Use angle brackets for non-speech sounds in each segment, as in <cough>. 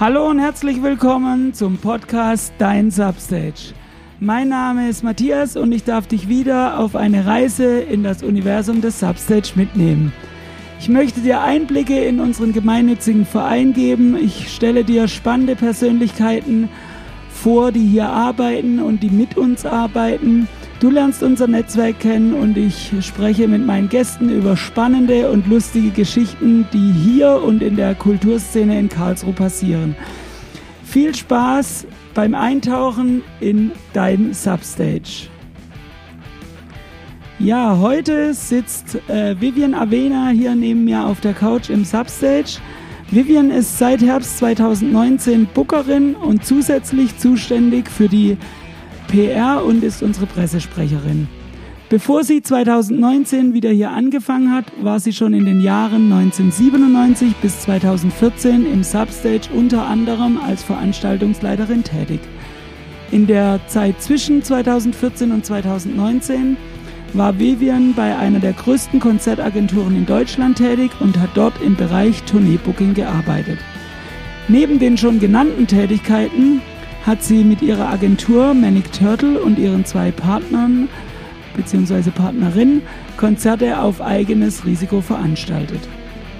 Hallo und herzlich willkommen zum Podcast Dein Substage. Mein Name ist Matthias und ich darf dich wieder auf eine Reise in das Universum des Substage mitnehmen. Ich möchte dir Einblicke in unseren gemeinnützigen Verein geben. Ich stelle dir spannende Persönlichkeiten vor, die hier arbeiten und die mit uns arbeiten. Du lernst unser Netzwerk kennen und ich spreche mit meinen Gästen über spannende und lustige Geschichten, die hier und in der Kulturszene in Karlsruhe passieren. Viel Spaß beim Eintauchen in dein Substage. Ja, heute sitzt äh, Vivian Avena hier neben mir auf der Couch im Substage. Vivian ist seit Herbst 2019 Bookerin und zusätzlich zuständig für die PR und ist unsere Pressesprecherin. Bevor sie 2019 wieder hier angefangen hat, war sie schon in den Jahren 1997 bis 2014 im Substage unter anderem als Veranstaltungsleiterin tätig. In der Zeit zwischen 2014 und 2019 war Vivian bei einer der größten Konzertagenturen in Deutschland tätig und hat dort im Bereich Tourneebooking gearbeitet. Neben den schon genannten Tätigkeiten hat sie mit ihrer Agentur Manic Turtle und ihren zwei Partnern bzw. Partnerin Konzerte auf eigenes Risiko veranstaltet.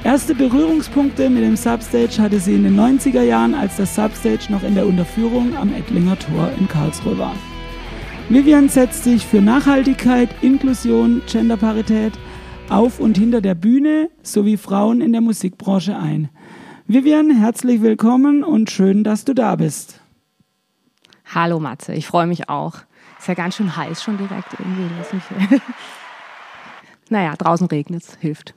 Erste Berührungspunkte mit dem Substage hatte sie in den 90er Jahren, als das Substage noch in der Unterführung am Ettlinger Tor in Karlsruhe war. Vivian setzt sich für Nachhaltigkeit, Inklusion, Genderparität auf und hinter der Bühne sowie Frauen in der Musikbranche ein. Vivian, herzlich willkommen und schön, dass du da bist. Hallo Matze, ich freue mich auch. Ist ja ganz schön heiß schon direkt irgendwie. Lass mich <laughs> naja, draußen regnet es, hilft.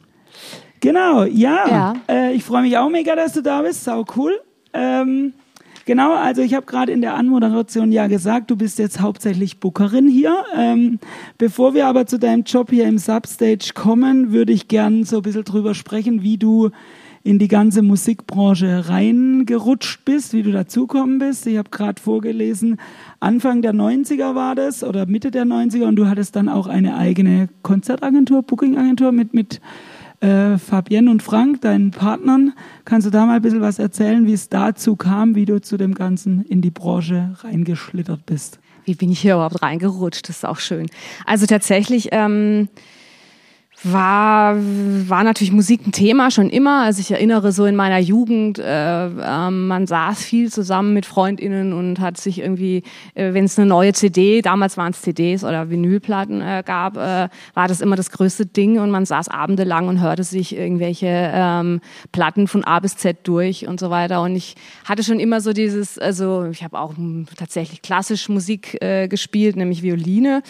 Genau, ja. ja. Äh, ich freue mich auch mega, dass du da bist. Sau cool. Ähm, genau, also ich habe gerade in der Anmoderation ja gesagt, du bist jetzt hauptsächlich Bookerin hier. Ähm, bevor wir aber zu deinem Job hier im Substage kommen, würde ich gern so ein bisschen drüber sprechen, wie du in die ganze Musikbranche reingerutscht bist, wie du dazukommen bist. Ich habe gerade vorgelesen, Anfang der 90er war das oder Mitte der 90er und du hattest dann auch eine eigene Konzertagentur, Bookingagentur mit, mit äh, Fabienne und Frank, deinen Partnern. Kannst du da mal ein bisschen was erzählen, wie es dazu kam, wie du zu dem Ganzen in die Branche reingeschlittert bist? Wie bin ich hier überhaupt reingerutscht? Das ist auch schön. Also tatsächlich, ähm, war, war natürlich Musik ein Thema schon immer. Also ich erinnere so in meiner Jugend, äh, äh, man saß viel zusammen mit FreundInnen und hat sich irgendwie, äh, wenn es eine neue CD, damals waren es CDs oder Vinylplatten äh, gab, äh, war das immer das größte Ding und man saß abendelang und hörte sich irgendwelche ähm, Platten von A bis Z durch und so weiter. Und ich hatte schon immer so dieses, also ich habe auch tatsächlich klassisch Musik äh, gespielt, nämlich Violine.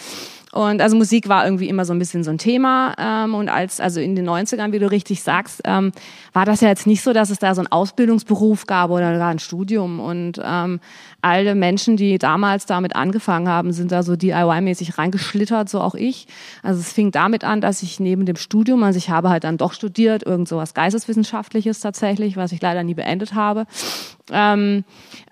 Und also Musik war irgendwie immer so ein bisschen so ein Thema. Ähm, und als, also in den 90ern, wie du richtig sagst, ähm, war das ja jetzt nicht so, dass es da so einen Ausbildungsberuf gab oder gar ein Studium. Und ähm, alle Menschen, die damals damit angefangen haben, sind da so DIY-mäßig reingeschlittert, so auch ich. Also es fing damit an, dass ich neben dem Studium, also ich habe halt dann doch studiert, irgend so was Geisteswissenschaftliches tatsächlich, was ich leider nie beendet habe. Ähm,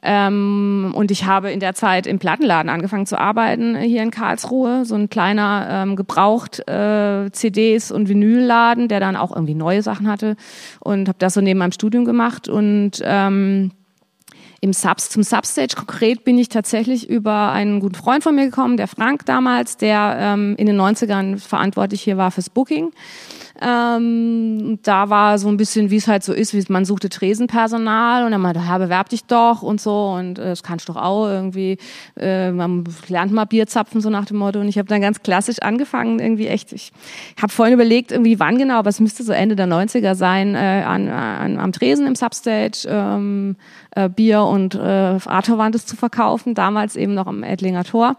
ähm, und ich habe in der Zeit im Plattenladen angefangen zu arbeiten hier in Karlsruhe, so ein kleiner ähm, gebraucht äh, CDs und Vinylladen, der dann auch irgendwie neue Sachen hatte und habe das so neben meinem Studium gemacht und ähm, im Subs, zum Substage konkret bin ich tatsächlich über einen guten Freund von mir gekommen, der Frank damals, der ähm, in den 90ern verantwortlich hier war fürs Booking. Ähm, da war so ein bisschen, wie es halt so ist, wie man suchte Tresenpersonal und dann meinte, ja, bewerb dich doch und so und äh, das kannst du doch auch irgendwie, äh, man lernt mal Bier zapfen, so nach dem Motto. Und ich habe dann ganz klassisch angefangen, irgendwie echt, ich habe vorhin überlegt, irgendwie wann genau, aber es müsste so Ende der 90er sein, äh, an, an, am Tresen im Substage ähm, äh, Bier und äh, Arthurwandes zu verkaufen, damals eben noch am Edlinger Tor.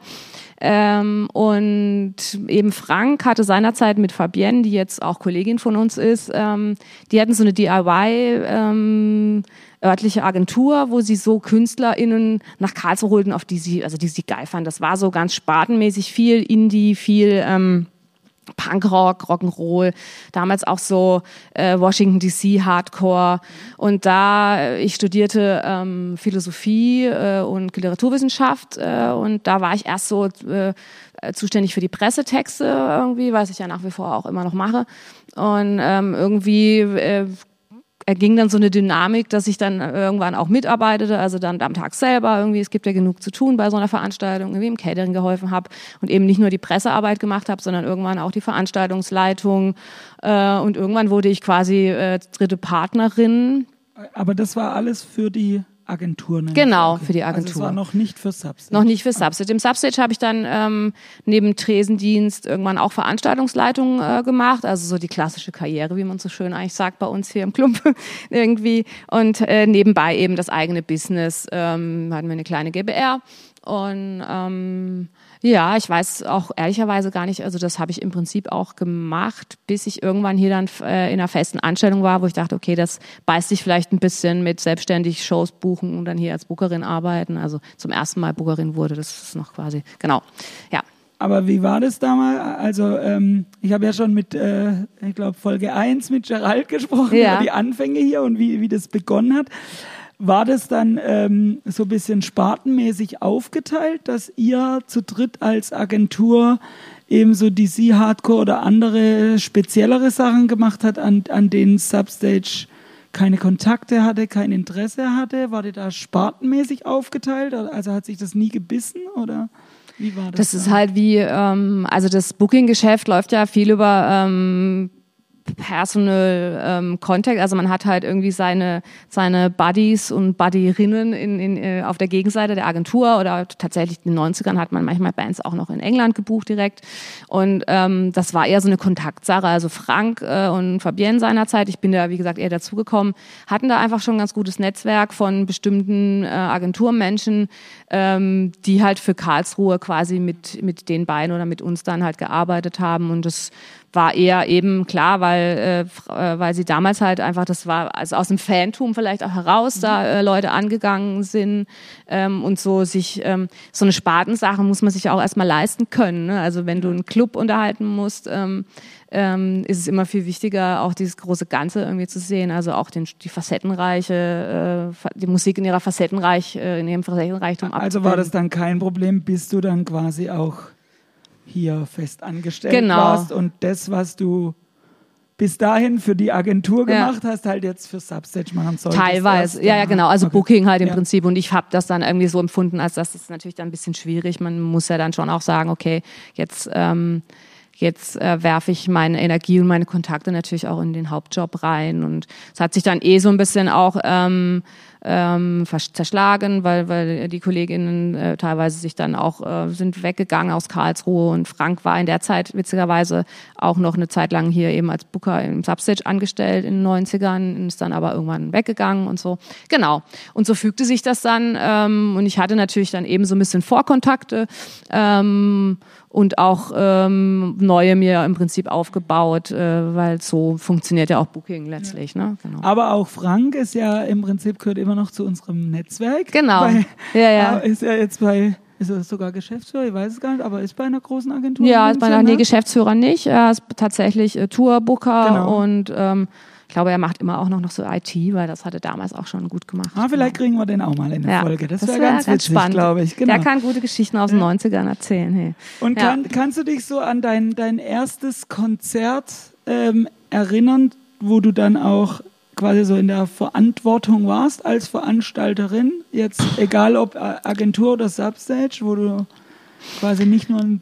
Ähm, und eben Frank hatte seinerzeit mit Fabienne, die jetzt auch Kollegin von uns ist, ähm, die hatten so eine DIY ähm, örtliche Agentur, wo sie so KünstlerInnen nach Karlsruhe holten, auf die sie, also die sie geil fanden. Das war so ganz spartenmäßig viel Indie, viel ähm, Punkrock, Rock'n'Roll, damals auch so äh, Washington DC Hardcore. Und da äh, ich studierte ähm, Philosophie äh, und Literaturwissenschaft äh, und da war ich erst so äh, zuständig für die Pressetexte irgendwie, was ich ja nach wie vor auch immer noch mache. Und ähm, irgendwie äh, erging dann so eine Dynamik, dass ich dann irgendwann auch mitarbeitete, also dann am Tag selber irgendwie, es gibt ja genug zu tun bei so einer Veranstaltung, irgendwie im Catering geholfen habe und eben nicht nur die Pressearbeit gemacht habe, sondern irgendwann auch die Veranstaltungsleitung äh, und irgendwann wurde ich quasi äh, dritte Partnerin. Aber das war alles für die Agentur. Genau, okay. für die Agentur. Also war noch nicht für Substage. Noch nicht für Substage. Im Substage habe ich dann ähm, neben Tresendienst irgendwann auch Veranstaltungsleitung äh, gemacht, also so die klassische Karriere, wie man so schön eigentlich sagt bei uns hier im Klump <laughs> irgendwie. Und äh, nebenbei eben das eigene Business. Ähm, hatten wir eine kleine GBR und ähm, ja, ich weiß auch ehrlicherweise gar nicht, also das habe ich im Prinzip auch gemacht, bis ich irgendwann hier dann äh, in einer festen Anstellung war, wo ich dachte, okay, das beißt sich vielleicht ein bisschen mit selbstständig Shows buchen und dann hier als Bookerin arbeiten. Also zum ersten Mal Bookerin wurde, das ist noch quasi, genau, ja. Aber wie war das damals? Also ähm, ich habe ja schon mit, äh, ich glaube, Folge 1 mit Gerald gesprochen ja. über die Anfänge hier und wie, wie das begonnen hat. War das dann ähm, so ein bisschen spartenmäßig aufgeteilt, dass ihr zu dritt als Agentur ebenso DC Hardcore oder andere speziellere Sachen gemacht hat, an, an denen Substage keine Kontakte hatte, kein Interesse hatte? War der da spartenmäßig aufgeteilt? Also hat sich das nie gebissen oder? Wie war das? Das ist halt wie, ähm, also das Booking-Geschäft läuft ja viel über ähm, Personal ähm, Contact, also man hat halt irgendwie seine seine Buddies und Buddierinnen in, in, äh, auf der Gegenseite der Agentur oder tatsächlich in den 90ern hat man manchmal Bands auch noch in England gebucht direkt. Und ähm, das war eher so eine Kontaktsache, also Frank äh, und Fabienne seinerzeit, ich bin da wie gesagt eher dazugekommen, hatten da einfach schon ein ganz gutes Netzwerk von bestimmten äh, Agenturmenschen, ähm, die halt für Karlsruhe quasi mit mit den beiden oder mit uns dann halt gearbeitet haben. Und das war eher eben klar, weil, äh, äh, weil sie damals halt einfach, das war also aus dem Fantum vielleicht auch heraus, mhm. da äh, Leute angegangen sind ähm, und so sich, ähm, so eine Spartensache muss man sich auch erstmal leisten können. Ne? Also wenn du einen Club unterhalten musst, ähm, ähm, ist es immer viel wichtiger, auch dieses große Ganze irgendwie zu sehen. Also auch den, die facettenreiche, äh, die Musik in ihrer Facettenreich, äh, in ihrem Facettenreichtum. Also war das dann kein Problem, bis du dann quasi auch hier fest angestellt genau. warst und das, was du bis dahin für die Agentur gemacht ja. hast, halt jetzt für Substage machen solltest. Teilweise, erst, ja, ja, genau. Also okay. Booking halt im ja. Prinzip. Und ich habe das dann irgendwie so empfunden, als das ist natürlich dann ein bisschen schwierig. Man muss ja dann schon auch sagen, okay, jetzt, ähm, jetzt äh, werfe ich meine Energie und meine Kontakte natürlich auch in den Hauptjob rein. Und es hat sich dann eh so ein bisschen auch ähm, ähm, zerschlagen, weil, weil die Kolleginnen äh, teilweise sich dann auch äh, sind weggegangen aus Karlsruhe und Frank war in der Zeit witzigerweise auch noch eine Zeit lang hier eben als Booker im Substage angestellt in den 90ern, ist dann aber irgendwann weggegangen und so. Genau. Und so fügte sich das dann ähm, und ich hatte natürlich dann eben so ein bisschen Vorkontakte ähm, und auch ähm, neue mir im Prinzip aufgebaut, äh, weil so funktioniert ja auch Booking letztlich. Ja. Ne? Genau. Aber auch Frank ist ja im Prinzip gehört immer noch zu unserem Netzwerk. Genau. Bei, ja, ja. <laughs> Ist ja jetzt bei ist er sogar Geschäftsführer? Ich weiß es gar nicht, aber ist bei einer großen Agentur? Ja, ist bei einer, nee, Geschäftsführer nicht. Er ist tatsächlich äh, Tourbooker genau. und ähm, ich glaube, er macht immer auch noch, noch so IT, weil das hat er damals auch schon gut gemacht. Ah, vielleicht kriegen wir den auch mal in der ja, Folge. Das, das wäre wär ganz, ganz witzig, glaube ich. Genau. Der kann gute Geschichten aus den ja. 90ern erzählen. Hey. Und ja. kann, kannst du dich so an dein, dein erstes Konzert ähm, erinnern, wo du dann auch quasi so in der Verantwortung warst als Veranstalterin, jetzt egal ob Agentur oder Substage, wo du quasi nicht nur ein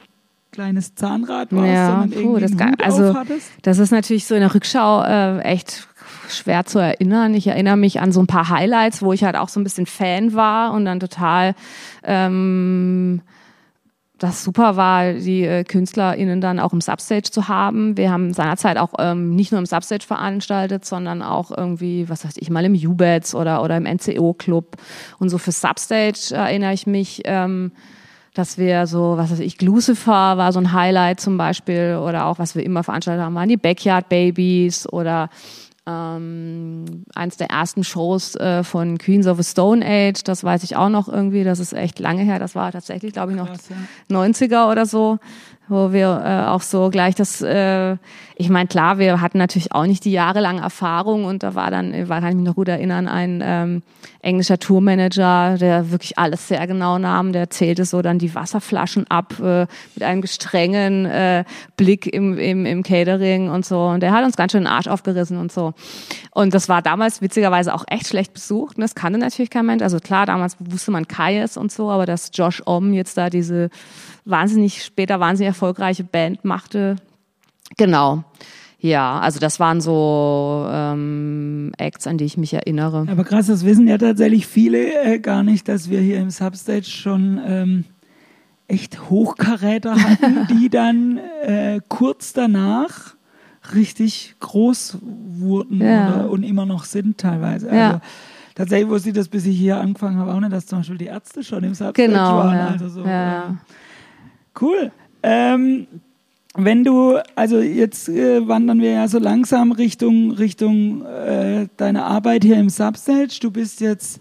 kleines Zahnrad warst, ja, sondern puh, irgendwie das, Hut also, das ist natürlich so in der Rückschau äh, echt schwer zu erinnern. Ich erinnere mich an so ein paar Highlights, wo ich halt auch so ein bisschen Fan war und dann total ähm, das super war, die äh, KünstlerInnen dann auch im Substage zu haben. Wir haben seinerzeit auch ähm, nicht nur im Substage veranstaltet, sondern auch irgendwie, was weiß ich, mal im U-Bets oder, oder im NCO-Club. Und so für Substage erinnere ich mich, ähm, dass wir so, was weiß ich, Lucifer war so ein Highlight zum Beispiel oder auch, was wir immer veranstaltet haben, waren die Backyard Babies oder ähm, eins der ersten Shows äh, von Queens of the Stone Age, das weiß ich auch noch irgendwie, das ist echt lange her, das war tatsächlich, glaube ich, noch Krass, ja. 90er oder so wo wir äh, auch so gleich das, äh, ich meine, klar, wir hatten natürlich auch nicht die jahrelange Erfahrung und da war dann, war, kann ich mich noch gut erinnern, ein ähm, englischer Tourmanager, der wirklich alles sehr genau nahm, der zählte so dann die Wasserflaschen ab äh, mit einem strengen äh, Blick im, im, im Catering und so und der hat uns ganz schön den Arsch aufgerissen und so. Und das war damals witzigerweise auch echt schlecht besucht und das kannte natürlich kein Mensch. Also klar, damals wusste man Kaius und so, aber dass Josh Om jetzt da diese wahnsinnig, später wahnsinnig erfolgreiche Band machte. Genau. Ja, also das waren so ähm, Acts, an die ich mich erinnere. Aber krass, das wissen ja tatsächlich viele äh, gar nicht, dass wir hier im Substage schon ähm, echt Hochkaräter hatten, <laughs> die dann äh, kurz danach richtig groß wurden ja. oder, und immer noch sind teilweise. Also, ja. Tatsächlich wusste ich das, bis ich hier angefangen habe, auch nicht, dass zum Beispiel die Ärzte schon im Substage genau, waren. Ja. Also so, ja. Cool. Ähm, wenn du, also jetzt äh, wandern wir ja so langsam Richtung, Richtung äh, deiner Arbeit hier im Substage. Du bist jetzt,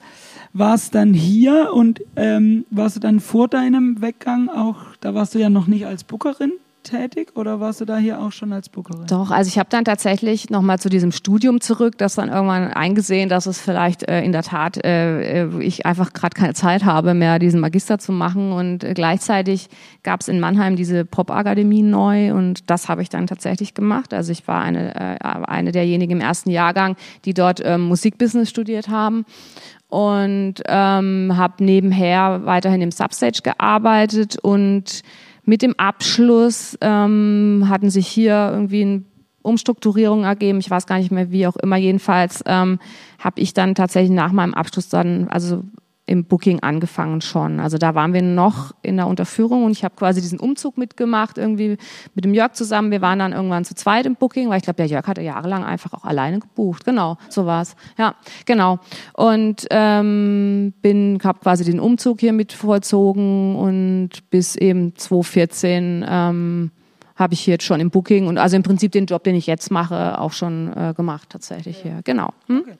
warst dann hier und ähm, warst du dann vor deinem Weggang auch, da warst du ja noch nicht als Bookerin tätig oder warst du da hier auch schon als Bookerin? Doch, also ich habe dann tatsächlich nochmal zu diesem Studium zurück, das dann irgendwann eingesehen, dass es vielleicht äh, in der Tat äh, äh ich einfach gerade keine Zeit habe, mehr diesen Magister zu machen und äh, gleichzeitig gab es in Mannheim diese Pop-Akademie neu und das habe ich dann tatsächlich gemacht. Also ich war eine, äh, eine derjenigen im ersten Jahrgang, die dort ähm, Musikbusiness studiert haben und ähm, habe nebenher weiterhin im Substage gearbeitet und mit dem Abschluss ähm, hatten sich hier irgendwie ein Umstrukturierung ergeben. Ich weiß gar nicht mehr, wie auch immer. Jedenfalls ähm, habe ich dann tatsächlich nach meinem Abschluss dann, also im Booking angefangen schon. Also da waren wir noch in der Unterführung und ich habe quasi diesen Umzug mitgemacht, irgendwie mit dem Jörg zusammen. Wir waren dann irgendwann zu zweit im Booking, weil ich glaube, der Jörg hatte jahrelang einfach auch alleine gebucht. Genau, so war's. Ja, genau. Und ähm, bin, habe quasi den Umzug hier mit vollzogen und bis eben 2014 ähm, habe ich jetzt schon im Booking und also im Prinzip den Job, den ich jetzt mache, auch schon äh, gemacht tatsächlich hier. Genau. Hm? Okay.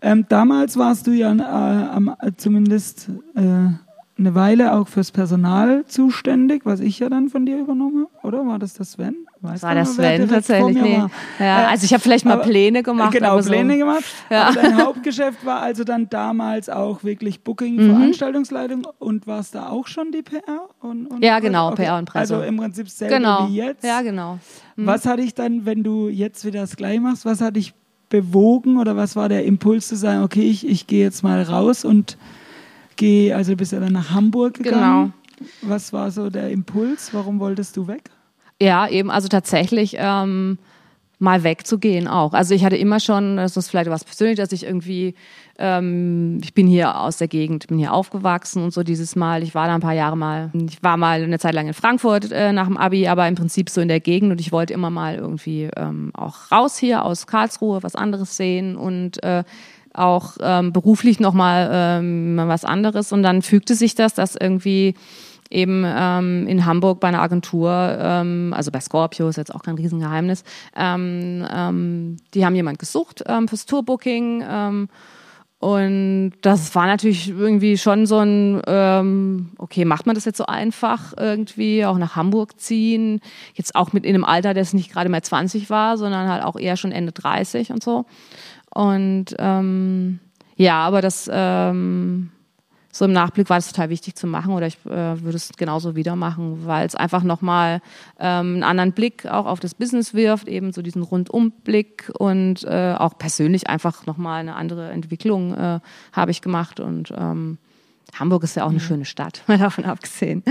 Ähm, damals warst du ja äh, am, zumindest äh, eine Weile auch fürs Personal zuständig, was ich ja dann von dir übernommen habe, oder? War das der Sven? Weiß war das Sven tatsächlich? Nee. Ja, äh, also ich habe vielleicht mal aber, Pläne gemacht. Genau, Pläne so. gemacht. Ja. Dein Hauptgeschäft war also dann damals auch wirklich Booking, mhm. Veranstaltungsleitung und war es da auch schon die PR? Und, und ja, genau, okay. PR und Presse. Also im Prinzip selber genau. wie jetzt. Ja, genau. Mhm. Was hatte ich dann, wenn du jetzt wieder das gleich machst, was hatte ich bewogen oder was war der Impuls zu sagen, okay, ich, ich gehe jetzt mal raus und gehe, also bist ja dann nach Hamburg gegangen. Genau. Was war so der Impuls? Warum wolltest du weg? Ja, eben, also tatsächlich ähm, mal wegzugehen auch. Also ich hatte immer schon, das ist vielleicht was Persönliches, dass ich irgendwie ähm, ich bin hier aus der Gegend, bin hier aufgewachsen und so dieses Mal. Ich war da ein paar Jahre mal. Ich war mal eine Zeit lang in Frankfurt äh, nach dem Abi, aber im Prinzip so in der Gegend und ich wollte immer mal irgendwie ähm, auch raus hier aus Karlsruhe, was anderes sehen und äh, auch ähm, beruflich nochmal ähm, was anderes. Und dann fügte sich das, dass irgendwie eben ähm, in Hamburg bei einer Agentur, ähm, also bei Scorpio, ist jetzt auch kein Riesengeheimnis, ähm, ähm, die haben jemand gesucht ähm, fürs Tourbooking. Ähm, und das war natürlich irgendwie schon so ein, ähm, okay, macht man das jetzt so einfach irgendwie, auch nach Hamburg ziehen, jetzt auch mit in einem Alter, das nicht gerade mehr 20 war, sondern halt auch eher schon Ende 30 und so. Und ähm, ja, aber das ähm, so im Nachblick war es total wichtig zu machen oder ich äh, würde es genauso wieder machen, weil es einfach nochmal ähm, einen anderen Blick auch auf das Business wirft, eben so diesen Rundumblick und äh, auch persönlich einfach nochmal eine andere Entwicklung äh, habe ich gemacht und ähm, Hamburg ist ja auch eine schöne Stadt, <laughs> mal davon abgesehen.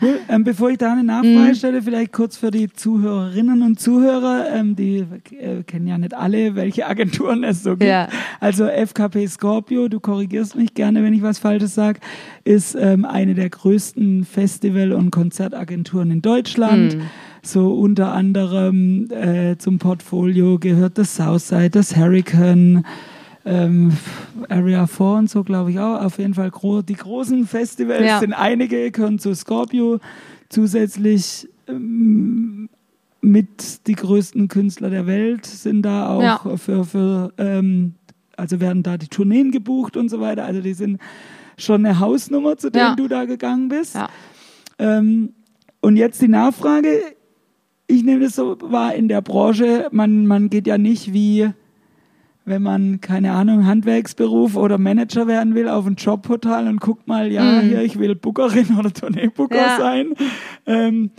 Cool. Ähm, bevor ich da eine Nachfrage mhm. stelle, vielleicht kurz für die Zuhörerinnen und Zuhörer, ähm, die äh, kennen ja nicht alle, welche Agenturen es so gibt. Ja. Also FKP Scorpio, du korrigierst mich gerne, wenn ich was Falsches sage, ist ähm, eine der größten Festival- und Konzertagenturen in Deutschland. Mhm. So unter anderem äh, zum Portfolio gehört das Southside, das Hurricane, ähm, Area 4 und so, glaube ich auch. Auf jeden Fall gro die großen Festivals ja. sind einige, gehören zu Scorpio. Zusätzlich ähm, mit die größten Künstler der Welt sind da auch ja. für, für ähm, also werden da die Tourneen gebucht und so weiter. Also die sind schon eine Hausnummer, zu denen ja. du da gegangen bist. Ähm, und jetzt die Nachfrage. Ich nehme das so wahr in der Branche, man, man geht ja nicht wie, wenn man, keine Ahnung, Handwerksberuf oder Manager werden will, auf ein Jobportal und guckt mal, ja, Mhm. hier, ich will Bookerin <laughs> oder Tourneebooker Ja. sein. Ähm,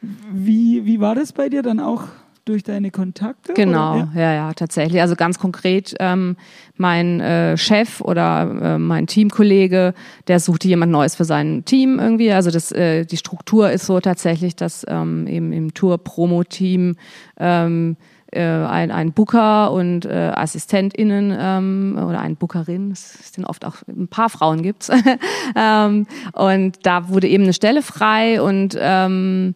wie, wie war das bei dir dann auch durch deine Kontakte? Genau, Oder? ja, ja, tatsächlich. Also ganz konkret, ähm, mein äh, Chef oder äh, mein Teamkollege, der suchte jemand Neues für sein Team irgendwie. Also das, äh, die Struktur ist so tatsächlich, dass ähm, eben im Tour-Promo-Team ähm, äh, ein, ein Booker und äh, AssistentInnen ähm, oder ein Bookerin, es sind oft auch ein paar Frauen gibt's. <laughs> ähm, und da wurde eben eine Stelle frei und ähm,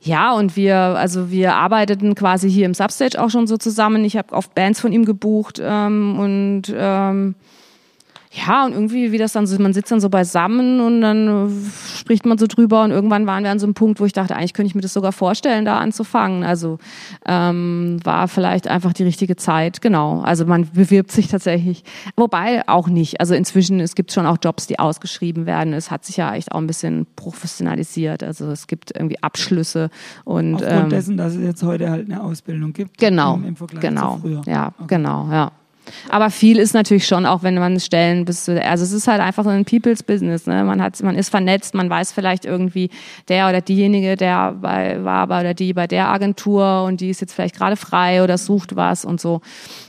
ja, und wir, also wir arbeiteten quasi hier im Substage auch schon so zusammen. Ich habe oft Bands von ihm gebucht ähm, und ähm, ja, und irgendwie, wie das dann so, man sitzt dann so beisammen und dann äh, spricht man so drüber und irgendwann waren wir an so einem Punkt, wo ich dachte, eigentlich könnte ich mir das sogar vorstellen, da anzufangen. Also ähm, war vielleicht einfach die richtige Zeit, genau. Also man bewirbt sich tatsächlich, wobei auch nicht. Also inzwischen, es gibt schon auch Jobs, die ausgeschrieben werden. Es hat sich ja echt auch ein bisschen professionalisiert. Also es gibt irgendwie Abschlüsse und Aufgrund ähm, dessen, dass es jetzt heute halt eine Ausbildung gibt. Genau, Im, im Vergleich genau, zu früher. ja, genau, ja. Aber viel ist natürlich schon, auch wenn man Stellen bis, also es ist halt einfach so ein People's Business, ne? Man hat, man ist vernetzt, man weiß vielleicht irgendwie der oder diejenige, der bei, war bei oder die bei der Agentur und die ist jetzt vielleicht gerade frei oder sucht was und so.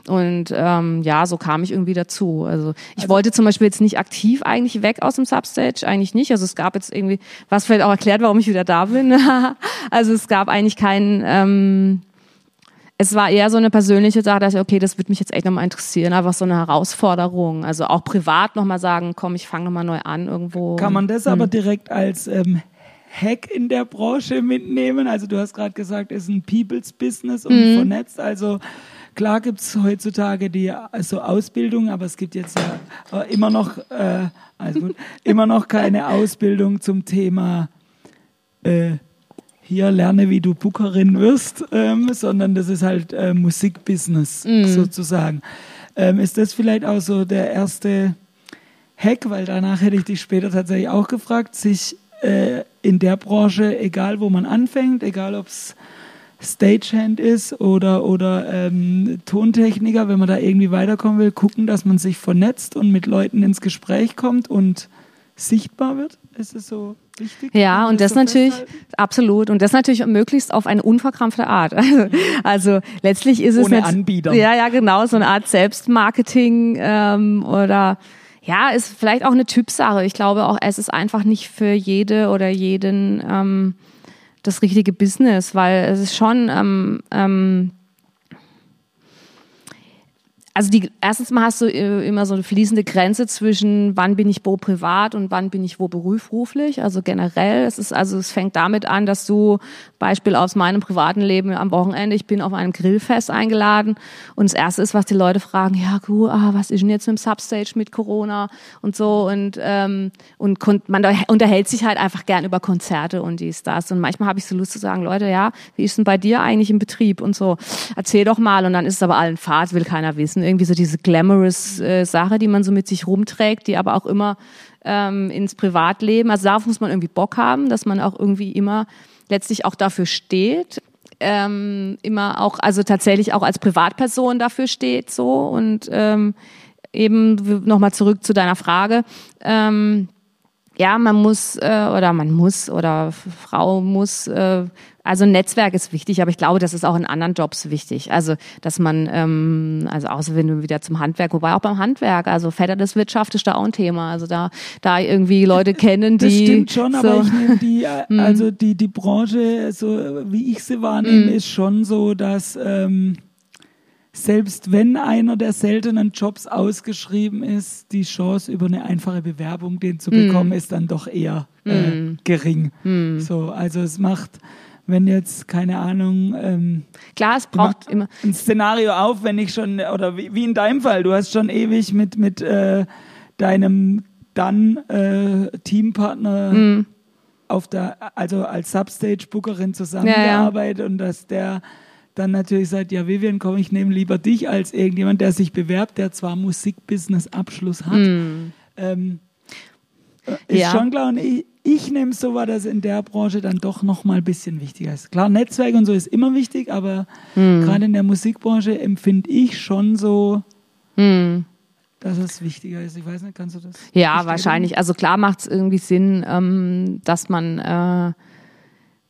Und ähm, ja, so kam ich irgendwie dazu. Also ich wollte zum Beispiel jetzt nicht aktiv eigentlich weg aus dem Substage, eigentlich nicht. Also es gab jetzt irgendwie, was vielleicht auch erklärt, warum ich wieder da bin. <laughs> also es gab eigentlich keinen ähm, es war eher so eine persönliche Sache, dass ich, okay, das würde mich jetzt echt nochmal interessieren, einfach so eine Herausforderung. Also auch privat nochmal sagen, komm, ich fange nochmal neu an irgendwo. Kann man das Hm. aber direkt als ähm, Hack in der Branche mitnehmen? Also du hast gerade gesagt, es ist ein People's Business und Mhm. vernetzt. Also klar gibt es heutzutage die also Ausbildung, aber es gibt jetzt ja äh, immer noch, äh, also gut, <laughs> immer noch keine Ausbildung zum Thema äh, hier lerne, wie du Bookerin wirst, ähm, sondern das ist halt äh, Musikbusiness Mhm. sozusagen. Ähm, ist das vielleicht auch so der erste Hack, weil danach hätte ich dich später tatsächlich auch gefragt, sich äh, in der Branche, egal wo man anfängt, egal ob es Stagehand ist oder, oder ähm, Tontechniker, wenn man da irgendwie weiterkommen will, gucken, dass man sich vernetzt und mit Leuten ins Gespräch kommt und sichtbar wird? Ist es so wichtig? Ja, und das so natürlich, festhalten? absolut. Und das natürlich möglichst auf eine unverkrampfte Art. Also, also letztlich ist es Ohne jetzt- Anbieter. Ja, ja, genau, so eine Art Selbstmarketing ähm, oder ja, ist vielleicht auch eine Typsache. Ich glaube auch, es ist einfach nicht für jede oder jeden ähm, das richtige Business, weil es ist schon ähm, ähm, also die, erstens mal hast du äh, immer so eine fließende Grenze zwischen wann bin ich wo privat und wann bin ich wo beruflich. Also generell, es ist also es fängt damit an, dass du Beispiel aus meinem privaten Leben am Wochenende, ich bin auf einem Grillfest eingeladen und das erste ist, was die Leute fragen, ja gut, ah, was ist denn jetzt mit dem Substage mit Corona und so und ähm, und man unterhält sich halt einfach gern über Konzerte und dies das. Und manchmal habe ich so Lust zu sagen, Leute, ja, wie ist denn bei dir eigentlich im Betrieb und so, erzähl doch mal. Und dann ist es aber allen Fahrt, will keiner wissen, irgendwie so diese glamorous äh, Sache, die man so mit sich rumträgt, die aber auch immer ähm, ins Privatleben, also darauf muss man irgendwie Bock haben, dass man auch irgendwie immer letztlich auch dafür steht, ähm, immer auch, also tatsächlich auch als Privatperson dafür steht so und ähm, eben nochmal zurück zu deiner Frage. Ähm, ja, man muss äh, oder man muss oder Frau muss, äh, also Netzwerk ist wichtig, aber ich glaube, das ist auch in anderen Jobs wichtig. Also, dass man, ähm, also außer wenn du wieder zum Handwerk, wobei auch beim Handwerk, also Vetternwirtschaft ist da auch ein Thema. Also da, da irgendwie Leute <laughs> kennen, die. Das stimmt schon, so, aber ich nehme die, <laughs> äh, also die, die Branche, so wie ich sie wahrnehme, ist schon so, dass ähm, selbst wenn einer der seltenen Jobs ausgeschrieben ist, die Chance über eine einfache Bewerbung den zu bekommen, ist dann doch eher äh, gering. So, also es macht, wenn jetzt keine Ahnung. Ähm, Klar, es braucht immer. ein Szenario auf, wenn ich schon, oder wie, wie in deinem Fall, du hast schon ewig mit, mit äh, deinem dann äh, Teampartner Mhm. auf der, also als Substage-Bookerin zusammengearbeitet und dass der dann natürlich sagt, ja Vivian, komm, ich nehme lieber dich als irgendjemand, der sich bewerbt, der zwar Musikbusiness-Abschluss hat. Ähm, äh, ist. Ja. schon klar und ich, ich nehme es so wahr, dass in der Branche dann doch noch mal ein bisschen wichtiger ist. Klar, Netzwerk und so ist immer wichtig, aber Hm. gerade in der Musikbranche empfinde ich schon so, Hm. dass es wichtiger ist. Ich weiß nicht, kannst du das? Ja, wahrscheinlich. Also klar macht es irgendwie Sinn, ähm, dass man äh,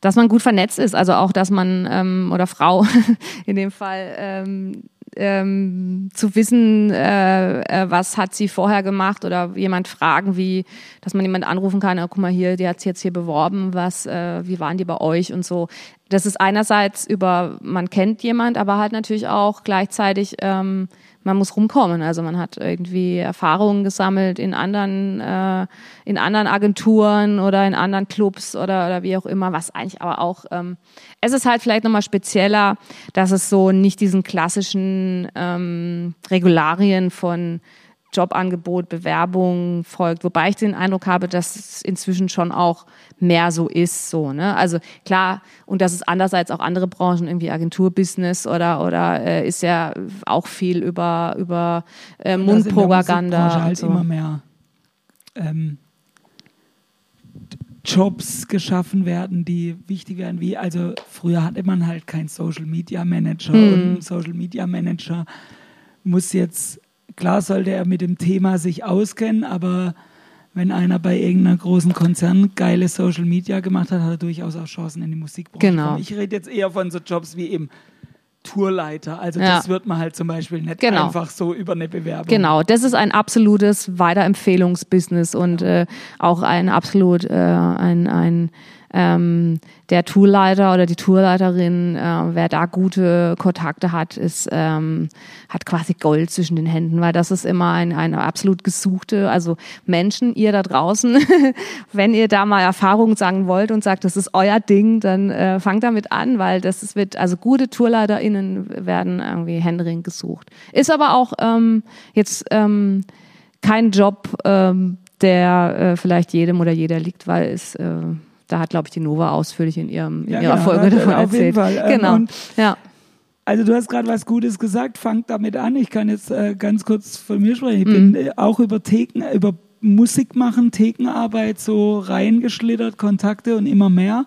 dass man gut vernetzt ist, also auch, dass man ähm, oder Frau <laughs> in dem Fall ähm, ähm, zu wissen, äh, äh, was hat sie vorher gemacht oder jemand fragen, wie, dass man jemand anrufen kann, oh, guck mal hier, die hat jetzt hier beworben, was, äh, wie waren die bei euch und so. Das ist einerseits über, man kennt jemand, aber halt natürlich auch gleichzeitig, ähm, man muss rumkommen. Also man hat irgendwie Erfahrungen gesammelt in anderen, äh, in anderen Agenturen oder in anderen Clubs oder, oder wie auch immer, was eigentlich aber auch, ähm, es ist halt vielleicht nochmal spezieller, dass es so nicht diesen klassischen ähm, Regularien von Jobangebot, Bewerbung folgt, wobei ich den Eindruck habe, dass es inzwischen schon auch mehr so ist, so, ne? Also klar, und das ist andererseits auch andere Branchen, irgendwie Agenturbusiness oder oder äh, ist ja auch viel über über äh, Mundpropaganda und halt so. immer mehr ähm, Jobs geschaffen werden, die wichtig werden, wie, also früher hatte man halt keinen Social Media Manager Hm. und ein Social Media Manager muss jetzt, klar sollte er mit dem Thema sich auskennen, aber wenn einer bei irgendeiner großen Konzern geile Social Media gemacht hat, hat er durchaus auch Chancen in die Musikbranche. Genau. Ich rede jetzt eher von so Jobs wie eben Tourleiter. Also Ja. das wird man halt zum Beispiel nicht Genau. einfach so über eine Bewerbung. Genau, das ist ein absolutes Weiterempfehlungsbusiness und äh, auch ein absolut äh, ein, ein ähm, der Tourleiter oder die Tourleiterin, äh, wer da gute Kontakte hat, ist ähm, hat quasi Gold zwischen den Händen, weil das ist immer ein, eine absolut gesuchte, also Menschen, ihr da draußen, <laughs> wenn ihr da mal Erfahrungen sagen wollt und sagt, das ist euer Ding, dann äh, fangt damit an, weil das ist, wird, also gute TourleiterInnen werden irgendwie händeringend gesucht. Ist aber auch ähm, jetzt ähm, kein Job, ähm, der äh, vielleicht jedem oder jeder liegt, weil es äh, da hat, glaube ich, die Nova ausführlich in, ihrem, in Ja, ihrer genau, Folge da- davon auf jeden erzählt. Fall. Ähm, Genau. und- ja. Also du hast gerade was Gutes gesagt, fangt damit an. Ich kann jetzt äh, ganz kurz von mir sprechen. Ich Mhm. bin äh, auch über Theken, über Musik machen, Thekenarbeit so reingeschlittert, Kontakte und immer mehr.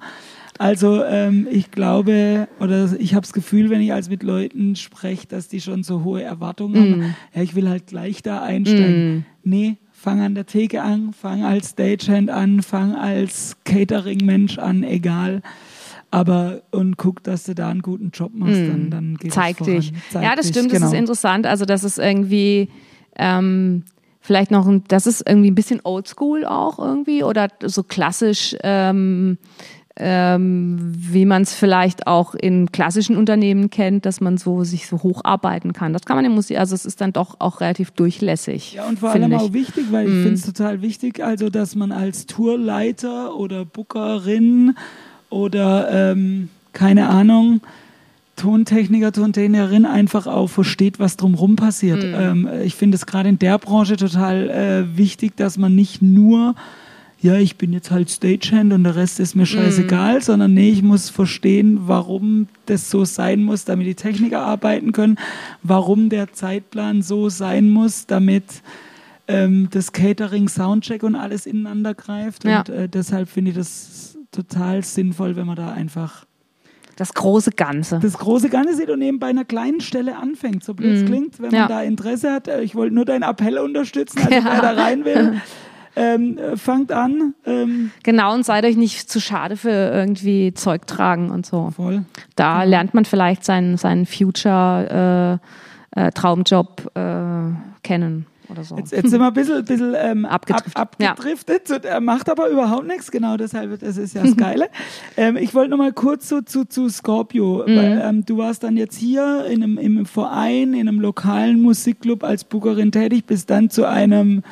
Also ähm, ich glaube oder ich habe das Gefühl, wenn ich als mit Leuten spreche, dass die schon so hohe Erwartungen haben. Mhm. Ja, ich will halt gleich da einsteigen. Nee, fang an der Theke an, fang als Stagehand an, fang als Catering-Mensch an, egal. Aber und guck, dass du da einen guten Job machst, dann, dann geht. Zeig dich. Zeig ja, das dich, stimmt, genau. das ist interessant. Also das ist irgendwie ähm, vielleicht noch ein, das ist irgendwie ein bisschen oldschool auch irgendwie oder so klassisch, ähm, ähm, wie man es vielleicht auch in klassischen Unternehmen kennt, dass man so sich so hocharbeiten kann. Das kann man im Musik, also es ist dann doch auch relativ durchlässig. Ja, und vor allem ich. Mhm. auch wichtig, weil ich finde es total wichtig, also dass man als Tourleiter oder Bookerin oder ähm, keine Ahnung, Tontechniker, Tontechnierin einfach auch versteht, was drumherum passiert. Mhm. Ähm, ich finde es gerade in der Branche total äh, wichtig, dass man nicht nur ja, ich bin jetzt halt Stagehand und der Rest ist mir scheißegal, Mhm. sondern nee, ich muss verstehen, warum das so sein muss, damit die Techniker arbeiten können, warum der Zeitplan so sein muss, damit ähm, das Catering, Soundcheck und alles ineinander greift. Ja. Und äh, deshalb finde ich das total sinnvoll, wenn man da einfach Das große Ganze. das große Ganze sieht und eben bei einer kleinen Stelle anfängt, so blöd es klingt. Wenn man. Ja. da Interesse hat, äh, ich wollte nur deinen Appell unterstützen, also <laughs> Ja. wer da rein will, <laughs> ähm, äh, fangt an. Ähm, Genau, und seid euch nicht zu schade für irgendwie Zeug tragen und so. voll. Da lernt man vielleicht seinen, seinen Future-Traumjob äh, kennen oder so. Jetzt, jetzt sind wir ein bisschen, bisschen ähm, Abgedriftet. Ab, abgedriftet. Er macht aber überhaupt nichts, genau deshalb, das ist ja das <laughs> Geile. ähm, ich wollte noch mal kurz so zu, zu Scorpio, Mhm. weil ähm, du warst dann jetzt hier in einem, im Verein, in einem lokalen Musikclub als Bookerin tätig, bist dann zu einem,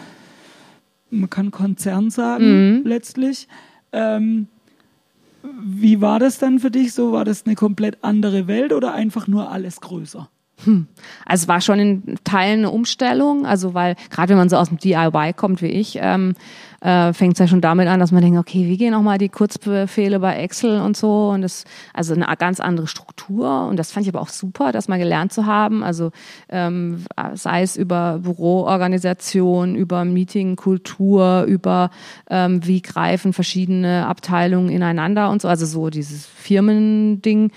man kann Konzern sagen, Mhm. letztlich. Ähm, wie war das dann für dich so? War das eine komplett andere Welt oder einfach nur alles größer? Hm. Also es war schon in Teilen eine Umstellung, also weil gerade wenn man so aus dem DIY kommt wie ich, ähm, äh, fängt es ja schon damit an, dass man denkt, okay, wie gehen auch mal die Kurzbefehle bei Excel und so. Und das also eine ganz andere Struktur. Und das fand ich aber auch super, das mal gelernt zu haben. Also ähm, sei es über Büroorganisation, über Meetingkultur, über ähm, wie greifen verschiedene Abteilungen ineinander und so, also so dieses Firmending.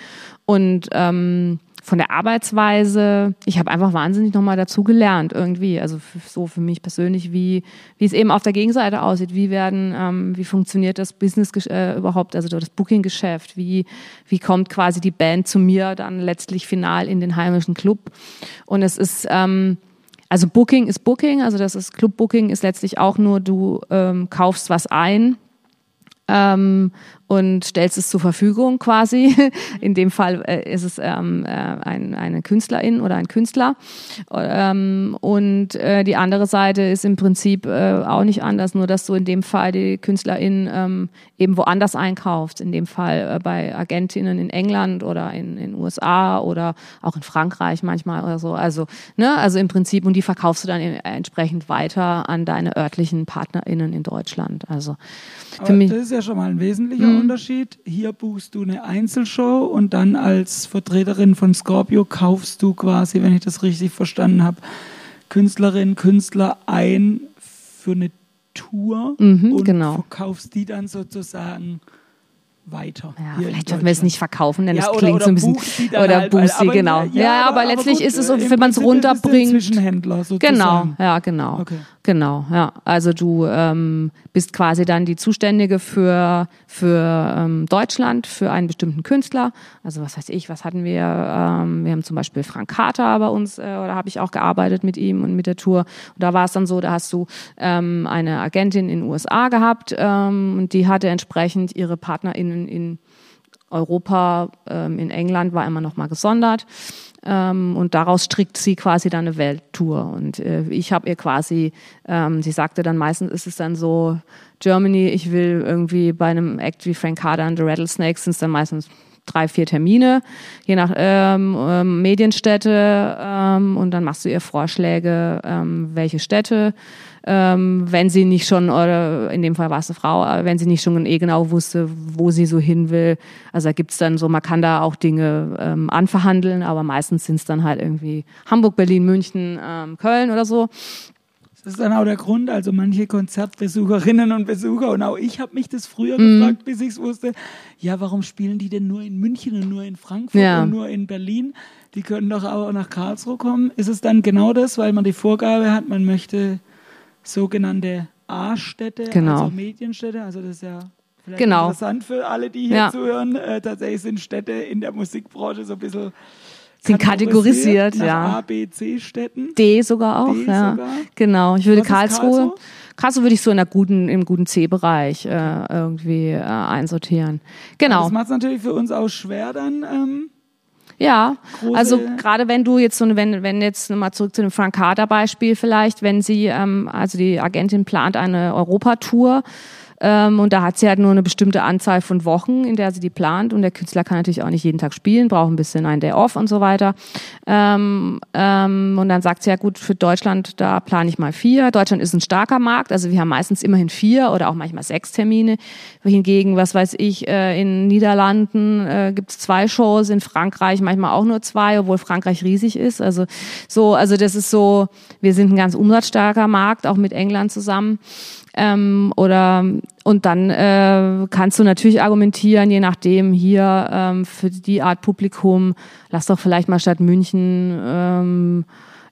Und ähm, von der Arbeitsweise, ich habe einfach wahnsinnig nochmal dazu gelernt irgendwie. Also so für mich persönlich, wie, wie es eben auf der Gegenseite aussieht. Wie werden, ähm, wie funktioniert das Business äh, überhaupt, also das Booking-Geschäft? Wie, wie kommt quasi die Band zu mir dann letztlich final in den heimischen Club? Und es ist, ähm, also Booking ist Booking, also das ist Club Booking ist letztlich auch nur, du ähm, kaufst was ein ähm, und stellst es zur Verfügung quasi. <laughs> In dem Fall äh, ist es ähm, äh, ein, eine Künstlerin oder ein Künstler. Ähm, und äh, die andere Seite ist im Prinzip äh, auch nicht anders, nur dass du in dem Fall die Künstlerin ähm, eben woanders einkaufst. In dem Fall äh, bei Agentinnen in England oder in den USA oder auch in Frankreich manchmal oder so. Also, ne, also im Prinzip, und die verkaufst du dann entsprechend weiter an deine örtlichen PartnerInnen in Deutschland. Also für mich. Das ist ja schon mal ein wesentlicher. Unterschied. Hier buchst du eine Einzelshow und dann als Vertreterin von Scorpio kaufst du quasi, wenn ich das richtig verstanden habe, Künstlerinnen, Künstler ein für eine Tour mhm, und genau. verkaufst die dann sozusagen weiter. Ja, vielleicht dürfen wir es nicht verkaufen, denn ja, es klingt oder, oder so ein bisschen. Oder halt, Boosti, genau. Ja, ja, aber, aber letztlich gut, ist es, wenn man es runterbringt. Zwischenhändler sozusagen. Genau, ja, genau. Okay. Genau, ja. Also du ähm, bist quasi dann die Zuständige für, für ähm, Deutschland, für einen bestimmten Künstler. Also was weiß ich, was hatten wir? Ähm, wir haben zum Beispiel Frank Carter bei uns, äh, oder habe ich auch gearbeitet mit ihm und mit der Tour. Und da war es dann so, da hast du ähm, eine Agentin in den USA gehabt ähm, und die hatte entsprechend ihre PartnerInnen in Europa, ähm, in England war immer noch mal gesondert. Ähm, und daraus strickt sie quasi dann eine Welttour. Und äh, ich habe ihr quasi, ähm, sie sagte dann meistens ist es dann so, Germany, ich will irgendwie bei einem Act wie Frank Carter and the Rattlesnakes sind es dann meistens drei, vier Termine, je nach ähm, ähm, Medienstätte ähm, und dann machst du ihr Vorschläge, ähm, welche Städte ähm, wenn sie nicht schon, oder in dem Fall war es eine Frau, wenn sie nicht schon eh genau wusste, wo sie so hin will. Also da gibt's dann so, man kann da auch Dinge ähm, anverhandeln, aber meistens sind es dann halt irgendwie Hamburg, Berlin, München, ähm, Köln oder so. Das ist dann auch der Grund, also manche Konzertbesucherinnen und Besucher und auch ich habe mich das früher mm. gefragt, bis ich es wusste, ja, warum spielen die denn nur in München und nur in Frankfurt ja. und nur in Berlin? Die können doch auch nach Karlsruhe kommen. Ist es dann genau das, weil man die Vorgabe hat, man möchte sogenannte A-Städte, genau. also Medienstädte. Also das ist ja vielleicht genau. interessant für alle, die hier ja. zuhören. Äh, tatsächlich sind Städte in der Musikbranche so ein bisschen sind kategorisiert, ja. A, B, C Städten. D sogar auch, D ja. Sogar. Genau. Ich würde Was Karlsruhe, Karlsruhe würde ich so in der guten, im guten C-Bereich äh, irgendwie äh, einsortieren. Genau. Das macht es natürlich für uns auch schwer dann. Ähm, ja, also gerade wenn du jetzt so, wenn, wenn jetzt nochmal zurück zu dem Frank Carter Beispiel vielleicht, wenn sie, ähm, also die Agentin plant eine Europatour, ähm, und da hat sie halt nur eine bestimmte Anzahl von Wochen, in der sie die plant. Und der Künstler kann natürlich auch nicht jeden Tag spielen, braucht ein bisschen einen Day off und so weiter. Ähm, ähm, und dann sagt sie ja gut, für Deutschland, da plane ich mal vier. Deutschland ist ein starker Markt, also wir haben meistens immerhin vier oder auch manchmal sechs Termine. Hingegen, was weiß ich, äh, in Niederlanden äh, gibt es zwei Shows, in Frankreich manchmal auch nur zwei, obwohl Frankreich riesig ist. Also so, also das ist so, wir sind ein ganz umsatzstarker Markt, auch mit England zusammen. Ähm, oder und dann äh, kannst du natürlich argumentieren, je nachdem hier ähm, für die Art Publikum, lass doch vielleicht mal statt München ähm,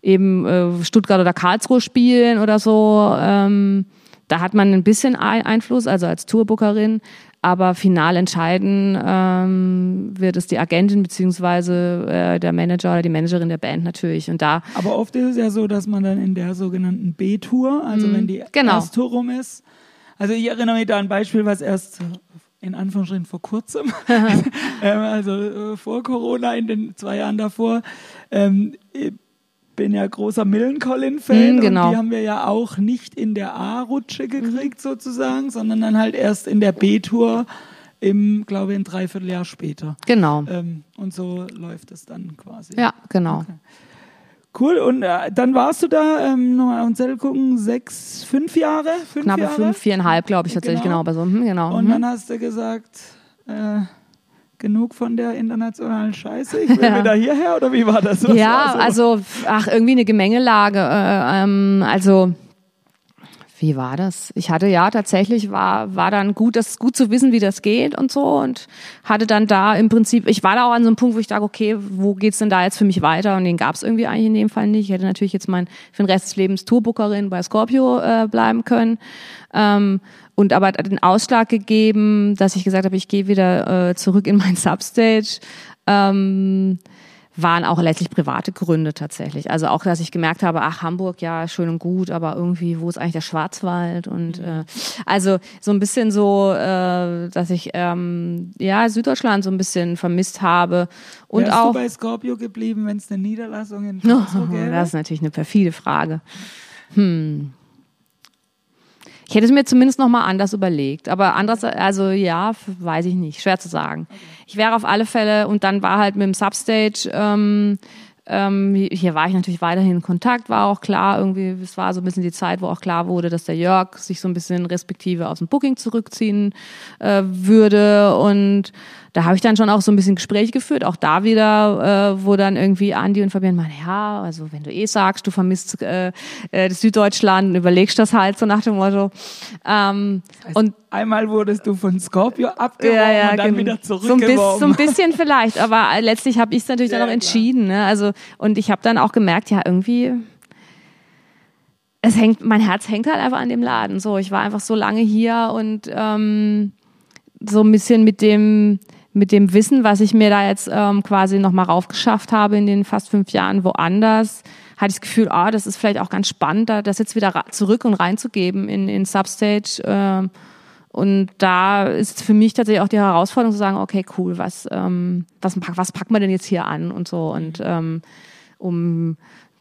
eben äh, Stuttgart oder Karlsruhe spielen oder so. Ähm, da hat man ein bisschen Einfluss, also als Tourbookerin, aber final entscheiden ähm, wird es die Agentin beziehungsweise äh, der Manager oder die Managerin der Band natürlich. Und da. Aber oft ist es ja so, dass man dann in der sogenannten B-Tour, also mhm. wenn die genau. Ersttour rum ist, also ich erinnere mich da an ein Beispiel, was erst in Anführungsstrichen vor kurzem, <laughs> <laughs> ähm, also äh, vor Corona, in den zwei Jahren davor, ähm, bin ja großer Millencolin-Fan mm, genau. und die haben wir ja auch nicht in der A-Rutsche gekriegt mhm. sozusagen, sondern dann halt erst in der B-Tour im, glaube ich, ein Dreivierteljahr später. Genau. Ähm, und so läuft es dann quasi. Ja, genau. Okay. Cool, und äh, dann warst du da, ähm, nochmal uns gucken, sechs, fünf Jahre? Fünf Knappe Jahre? fünf, viereinhalb, glaube ich, tatsächlich, genau. Genau. genau, bei so, hm, genau. Und hm. dann hast du gesagt, äh, genug von der internationalen Scheiße, ich will Ja. wieder hierher, oder wie war das? Was ja, war so? also, ach, irgendwie eine Gemengelage. Äh, ähm, also, wie war das? Ich hatte ja tatsächlich, war, war dann gut, das gut zu wissen, wie das geht und so und hatte dann da im Prinzip, ich war da auch an so einem Punkt, wo ich dachte, okay, wo geht's denn da jetzt für mich weiter? Und den gab es irgendwie eigentlich in dem Fall nicht. Ich hätte natürlich jetzt mein, für den Rest des Lebens Tourbookerin bei Scorpio äh, bleiben können. Ähm, und aber hat den Ausschlag gegeben, dass ich gesagt habe, ich gehe wieder äh, zurück in mein Substage. Ähm, waren auch letztlich private Gründe tatsächlich. Also auch, dass ich gemerkt habe, ach, Hamburg, ja, schön und gut, aber irgendwie, wo ist eigentlich der Schwarzwald? Und äh, also so ein bisschen so, äh, dass ich ähm, ja Süddeutschland so ein bisschen vermisst habe. Und Wärst auch du bei Scorpio geblieben, wenn es eine Niederlassung in <laughs> Karlsruhe gäbe? das ist natürlich eine perfide Frage. Hm. Ich hätte es mir zumindest noch mal anders überlegt, aber anders, also ja, weiß ich nicht, schwer zu sagen. Ich wäre auf alle Fälle und dann war halt mit dem Substage. Ähm, ähm, hier war ich natürlich weiterhin in Kontakt, war auch klar irgendwie, es war so ein bisschen die Zeit, wo auch klar wurde, dass der Jörg sich so ein bisschen respektive aus dem Booking zurückziehen äh, würde und da habe ich dann schon auch so ein bisschen Gespräch geführt, auch da wieder, äh, wo dann irgendwie Andi und Fabian meinen, ja, also wenn du eh sagst, du vermisst äh, äh, das Süddeutschland, dann überlegst das halt so nach dem Motto. Ähm, und Einmal wurdest du von Scorpio abgeworfen und dann genau. wieder so ein, zurückgeworfen. bisschen, so ein bisschen vielleicht, aber letztlich habe ich es natürlich dann Ja, auch klar. entschieden. Ne? Also und ich habe dann auch gemerkt, ja irgendwie, es hängt, mein Herz hängt halt einfach an dem Laden. So, ich war einfach so lange hier und ähm, so ein bisschen mit dem mit dem Wissen, was ich mir da jetzt ähm, quasi noch mal raufgeschafft habe in den fast fünf Jahren woanders, hatte ich das Gefühl, ah, das ist vielleicht auch ganz spannend, da das jetzt wieder zurück und reinzugeben in, in Substage. Ähm, und da ist für mich tatsächlich auch die Herausforderung zu sagen, okay, cool, was, ähm, was, was packen wir denn jetzt hier an und so. Und ähm, um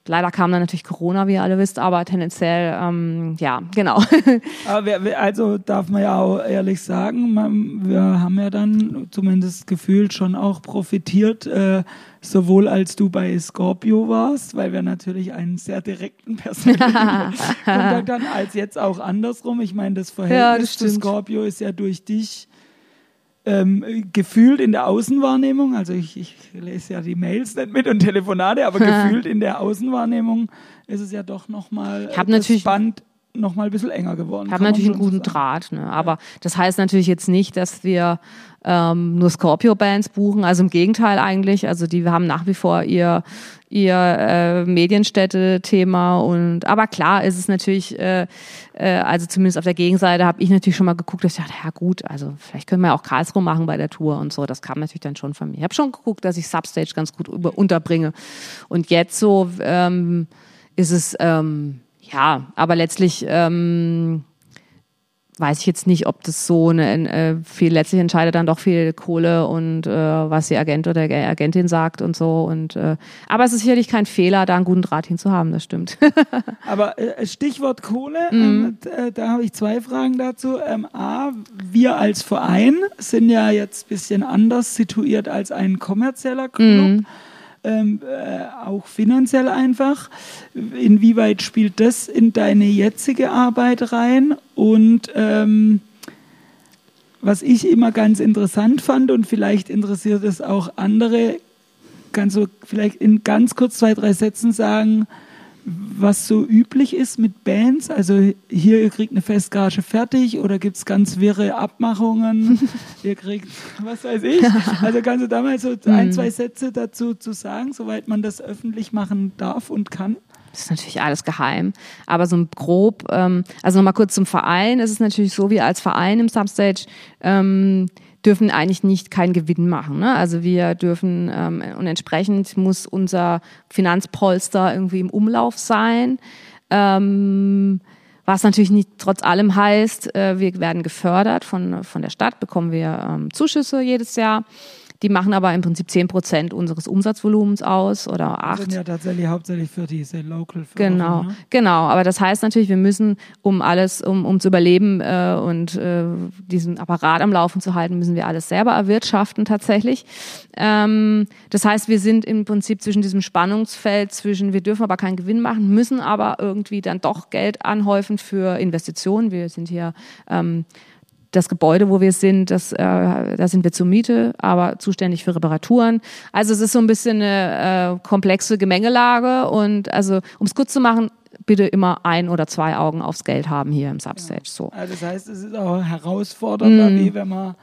leider kam dann natürlich Corona, wie ihr alle wisst, aber tendenziell, ähm, ja, genau. <laughs> Wir, also darf man ja auch ehrlich sagen, man, wir haben ja dann zumindest gefühlt schon auch profitiert, äh, sowohl als du bei Scorpio warst, weil wir natürlich einen sehr direkten <laughs> persönlichen Kontakt hatten, <laughs> als jetzt auch andersrum. Ich meine, das Verhältnis Ja, das zu. Scorpio ist ja durch dich ähm, gefühlt in der Außenwahrnehmung, also ich, ich lese ja die Mails nicht mit und Telefonate, aber <laughs> gefühlt in der Außenwahrnehmung ist es ja doch nochmal Ich hab das Band noch mal ein bisschen enger geworden. Haben man natürlich einen guten sagen. Draht, ne? aber das heißt natürlich jetzt nicht, dass wir ähm, nur Scorpio-Bands buchen. Also im Gegenteil eigentlich. Also die haben nach wie vor ihr ihr äh, Medienstädte-Thema und aber klar ist es natürlich, äh, äh, also zumindest auf der Gegenseite habe ich natürlich schon mal geguckt, dass ich dachte, ja gut, also vielleicht können wir auch Karlsruhe machen bei der Tour und so. Das kam natürlich dann schon von mir. Ich habe schon geguckt, dass ich Substage ganz gut über, unterbringe. Und jetzt so ähm, ist es ähm, ja, aber letztlich ähm, weiß ich jetzt nicht, ob das so eine, äh, viel letztlich entscheidet dann doch viel Kohle und äh, was die Agent oder die Agentin sagt und so und äh, aber es ist sicherlich kein Fehler, da einen guten Draht hinzuhaben, das stimmt. <laughs> Aber äh, Stichwort Kohle, Mhm. ähm, äh, da habe ich zwei Fragen dazu. Ähm, A, wir als Verein sind ja jetzt ein bisschen anders situiert als ein kommerzieller Club. Mhm. Ähm, äh, auch finanziell einfach. Inwieweit spielt das in deine jetzige Arbeit rein? Und ähm, was ich immer ganz interessant fand und vielleicht interessiert es auch andere, kannst du vielleicht in ganz kurz zwei, drei Sätzen sagen, was so üblich ist mit Bands? Also hier, ihr kriegt eine Festgage fertig oder gibt es ganz wirre Abmachungen? <laughs> ihr kriegt, was weiß ich. Also kannst du da mal so ein, zwei Sätze dazu zu sagen, soweit man das öffentlich machen darf und kann? Das ist natürlich alles geheim. Aber so ein grob, ähm, also nochmal kurz zum Verein. Es ist natürlich so, wir als Verein im Substage ähm, dürfen eigentlich nicht keinen Gewinn machen. Ne? Also wir dürfen ähm, und entsprechend muss unser Finanzpolster irgendwie im Umlauf sein. Ähm, was natürlich nicht trotz allem heißt, äh, wir werden gefördert von, von der Stadt, bekommen wir ähm, Zuschüsse jedes Jahr. Die machen aber im Prinzip 10 Prozent unseres Umsatzvolumens aus oder 8. Das sind ja tatsächlich hauptsächlich für diese Local Genau, ne? genau. Aber das heißt natürlich, wir müssen, um alles, um, um zu überleben äh, und äh, diesen Apparat am Laufen zu halten, müssen wir alles selber erwirtschaften tatsächlich. Ähm, das heißt, wir sind im Prinzip zwischen diesem Spannungsfeld zwischen, wir dürfen aber keinen Gewinn machen, müssen aber irgendwie dann doch Geld anhäufen für Investitionen. Wir sind hier ähm, das Gebäude, wo wir sind, das, äh, da sind wir zur Miete, aber zuständig für Reparaturen. Also es ist so ein bisschen eine äh, komplexe Gemengelage und also um es kurz zu machen, bitte immer ein oder zwei Augen aufs Geld haben hier im Substage. So. Also das heißt, es ist auch herausfordernder, mm. wie wenn man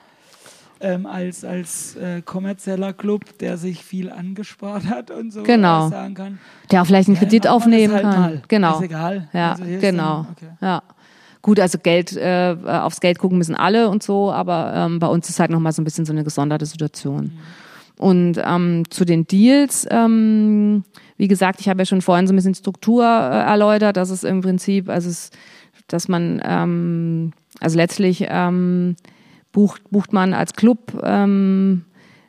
ähm, als, als äh, kommerzieller Club, der sich viel angespart hat und so genau. sagen kann. Der auch vielleicht einen Kredit aufnehmen halt kann. Mal. Genau. Ist egal. Ja, also genau. Dann, okay. Ja. Gut, also Geld, äh, aufs Geld gucken müssen alle und so, aber ähm, bei uns ist halt nochmal so ein bisschen so eine gesonderte Situation. Und ähm, zu den Deals, ähm, wie gesagt, ich habe ja schon vorhin so ein bisschen Struktur äh, erläutert, dass es im Prinzip, also es, dass man, ähm, also letztlich ähm, bucht, bucht man als Club ähm,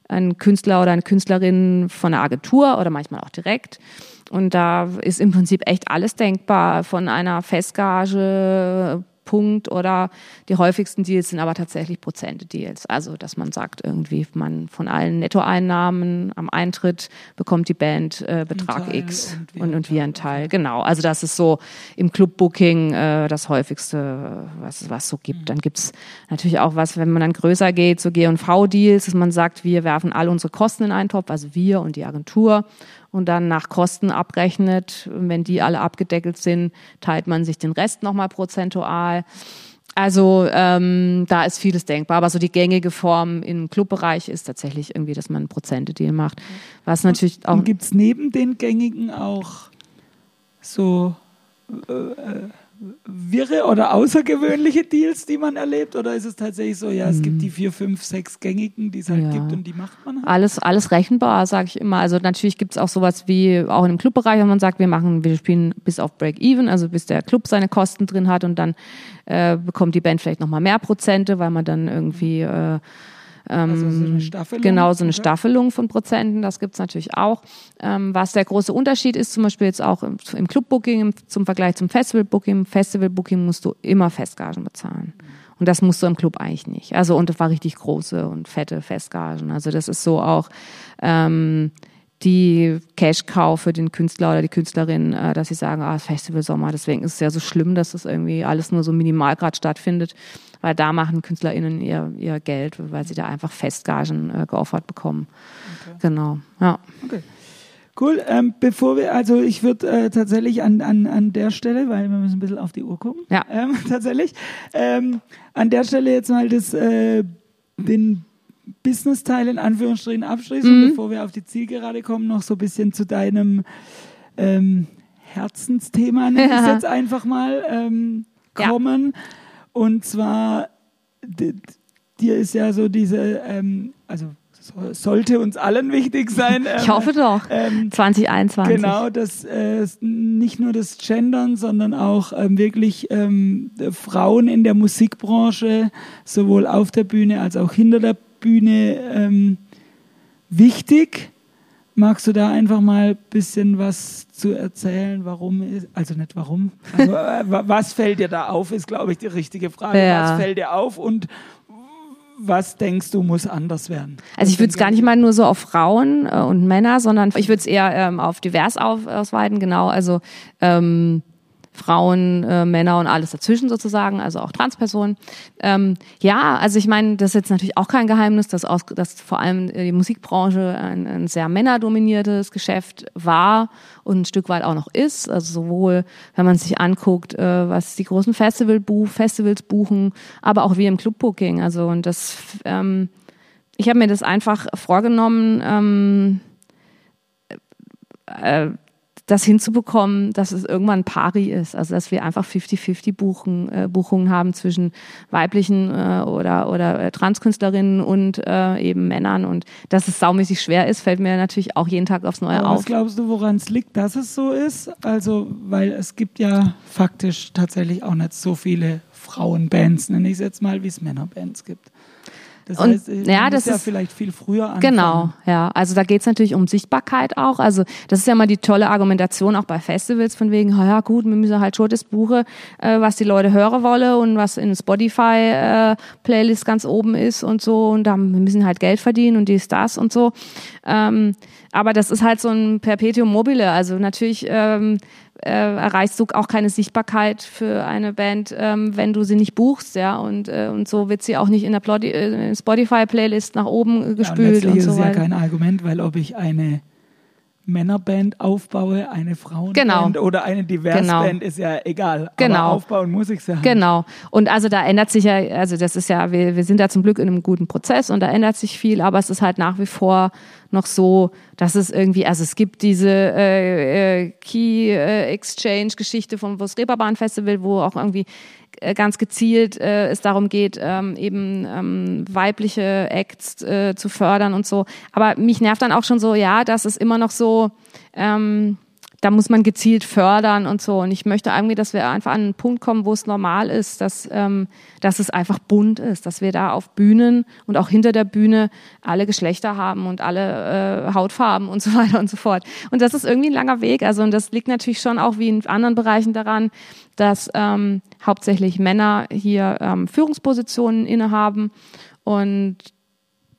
einen Künstler oder eine Künstlerin von einer Agentur oder manchmal auch direkt. Und da ist im Prinzip echt alles denkbar, von einer Festgage Punkt oder die häufigsten Deals sind aber tatsächlich Prozente-Deals. Also, dass man sagt, irgendwie man von allen Nettoeinnahmen am Eintritt bekommt die Band äh, Betrag X und, und, und wir einen Teil. Genau. Also, das ist so im Club-Booking äh, das häufigste, was es so gibt. Mhm. Dann gibt's natürlich auch was, wenn man dann größer geht, so G&V-Deals, dass man sagt, wir werfen all unsere Kosten in einen Topf, also wir und die Agentur und dann nach Kosten abrechnet. Wenn die alle abgedeckelt sind, teilt man sich den Rest nochmal prozentual. Also ähm, da ist vieles denkbar, aber so die gängige Form im Clubbereich ist tatsächlich irgendwie, dass man Prozente-Deal macht. Was natürlich auch. Gibt es neben den gängigen auch so äh, äh wirre oder außergewöhnliche Deals, die man erlebt? Oder ist es tatsächlich so, ja, es gibt die hm. vier, fünf, sechs gängigen, die es halt ja. gibt und die macht man halt? Alles, alles rechenbar, sage ich immer. Also natürlich gibt es auch sowas wie, auch dem Clubbereich, wenn man sagt, wir machen, wir spielen bis auf Break-Even, also bis der Club seine Kosten drin hat und dann äh, bekommt die Band vielleicht nochmal mehr Prozente, weil man dann irgendwie äh, ähm, also so eine Staffelung? Genau, so eine okay. Staffelung von Prozenten, das gibt's natürlich auch. Ähm, was der große Unterschied ist, zum Beispiel jetzt auch im, im Clubbooking zum Vergleich zum Festivalbooking. Festivalbooking musst du immer Festgagen bezahlen. Und das musst du im Club eigentlich nicht. Also und das war richtig große und fette Festgagen. Also das ist so auch ähm, die Cash-Cow für den Künstler oder die Künstlerin, äh, dass sie sagen, ah, Festival Sommer, deswegen ist es ja so schlimm, dass das irgendwie alles nur so minimal gerade stattfindet weil da machen KünstlerInnen ihr, ihr Geld, weil sie da einfach Festgagen äh, geoffert bekommen. Okay. Genau, ja. Okay. Cool. Ähm, bevor wir, also ich würde äh, tatsächlich an, an, an der Stelle, weil wir müssen ein bisschen auf die Uhr gucken. Ja. Ähm, <laughs> tatsächlich. Ähm, an der Stelle jetzt mal das, äh, den Business-Teil in Anführungsstrichen abschließen, mhm. bevor wir auf die Zielgerade kommen, noch so ein bisschen zu deinem ähm, Herzensthema, nenne ich es <laughs> jetzt einfach mal, ähm, kommen. Ja. Und zwar, dir ist ja so diese, ähm, also sollte uns allen wichtig sein. Ähm, ich hoffe doch. Ähm, 2021. Genau, dass äh, nicht nur das Gendern, sondern auch ähm, wirklich ähm, Frauen in der Musikbranche, sowohl auf der Bühne als auch hinter der Bühne, ähm, wichtig. Magst du da einfach mal ein bisschen was zu erzählen? Warum ist, also nicht warum, <laughs> also, äh, was fällt dir da auf, ist glaube ich die richtige Frage. Ja. Was fällt dir auf und was denkst du muss anders werden? Also ich würde es gar nicht mal nur so auf Frauen äh, und Männer, sondern ich würde es eher ähm, auf divers auf, ausweiten, genau. Also ähm, Frauen, äh, Männer und alles dazwischen sozusagen, also auch Transpersonen. Ähm, ja, also ich meine, das ist jetzt natürlich auch kein Geheimnis, dass, aus, dass vor allem die Musikbranche ein, ein sehr männerdominiertes Geschäft war und ein Stück weit auch noch ist. Also sowohl, wenn man sich anguckt, äh, was die großen Festival buch, Festivals buchen, aber auch wie im Clubbooking. Also und das, ähm, ich habe mir das einfach vorgenommen. Ähm, äh, das hinzubekommen, dass es irgendwann pari ist, also dass wir einfach 50-50 Buchen, äh, Buchungen haben zwischen weiblichen äh, oder, oder äh, Transkünstlerinnen und äh, eben Männern und dass es saumäßig schwer ist, fällt mir natürlich auch jeden Tag aufs Neue Aber auf. Was glaubst du, woran es liegt, dass es so ist? Also, weil es gibt ja faktisch tatsächlich auch nicht so viele Frauenbands, nenne ich es jetzt mal, wie es Männerbands gibt. Das Und, heißt, äh, ja, das muss ja ist- vielleicht viel früher anfangen. Genau, ja. Also da geht's natürlich um Sichtbarkeit auch. Also das ist ja mal die tolle Argumentation auch bei Festivals von wegen, "Ah ja gut, wir müssen halt schon das buchen, äh, was die Leute hören wollen und was in Spotify äh, Playlist ganz oben ist und so und da wir müssen halt Geld verdienen und dies, das und so. Ähm, aber das ist halt so ein Perpetuum mobile. Also natürlich ähm, äh, erreichst du auch keine Sichtbarkeit für eine Band, ähm, wenn du sie nicht buchst, ja. Und, äh, und so wird sie auch nicht in der äh, Spotify-Playlist nach oben äh, Ja, und gespült und ist so ja weiter. kein Argument, weil ob ich eine Männerband aufbaue, eine Frauenband Genau. oder eine Diversband Genau. ist ja egal. Genau. Aber aufbauen muss ich ja. Genau. Und also da ändert sich ja, also das ist ja, wir, wir sind da zum Glück in einem guten Prozess und da ändert sich viel, aber es ist halt nach wie vor noch so, dass es irgendwie, also es gibt diese äh, äh, Key äh, Exchange Geschichte vom Bus Reeperbahn Festival, wo auch irgendwie äh, ganz gezielt äh, es darum geht, ähm, eben ähm, weibliche Acts äh, zu fördern und so. Aber mich nervt dann auch schon so, ja, dass es immer noch so, ähm, da muss man gezielt fördern und so. Und ich möchte irgendwie, dass wir einfach an einen Punkt kommen, wo es normal ist, dass, ähm, dass es einfach bunt ist, dass wir da auf Bühnen und auch hinter der Bühne alle Geschlechter haben und alle äh, Hautfarben und so <laughs> weiter und so fort. Und das ist irgendwie ein langer Weg. Also und das liegt natürlich schon auch wie in anderen Bereichen daran, dass ähm, hauptsächlich Männer hier ähm, Führungspositionen innehaben und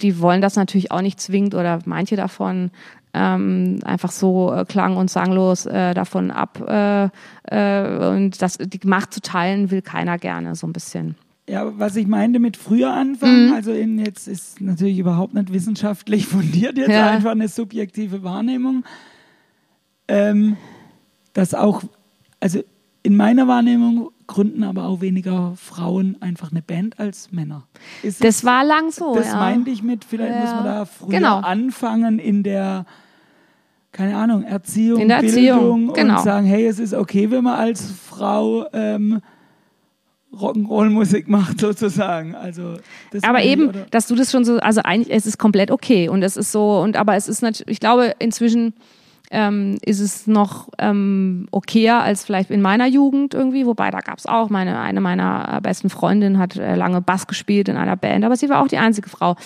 die wollen das natürlich auch nicht zwingend oder manche davon ähm, einfach so äh, klang und sanglos äh, davon ab äh, äh, und das die Macht zu teilen will keiner gerne so ein bisschen. Ja, was ich meinte mit früher anfangen, Mhm. also in jetzt ist natürlich überhaupt nicht wissenschaftlich <laughs> fundiert, jetzt Ja. einfach eine subjektive Wahrnehmung, ähm, dass auch, also in meiner Wahrnehmung gründen aber auch weniger Frauen einfach eine Band als Männer. Ist Das war lang so. das ja. meinte ich mit, vielleicht Ja. muss man da früher Genau. anfangen in der, keine Ahnung, Erziehung, In der Erziehung, Bildung genau. und sagen, hey, es ist okay, wenn man als Frau ähm, Rock'n'Roll-Musik macht <laughs> sozusagen. Also das aber ich, eben, oder? dass du das schon so, also eigentlich, es ist komplett okay und es ist so, und aber es ist natürlich, ich glaube, inzwischen ähm, ist es noch ähm, okayer als vielleicht in meiner Jugend irgendwie, wobei da gab es auch, meine, eine meiner äh, besten Freundinnen hat äh, lange Bass gespielt in einer Band, aber sie war auch die einzige Frau.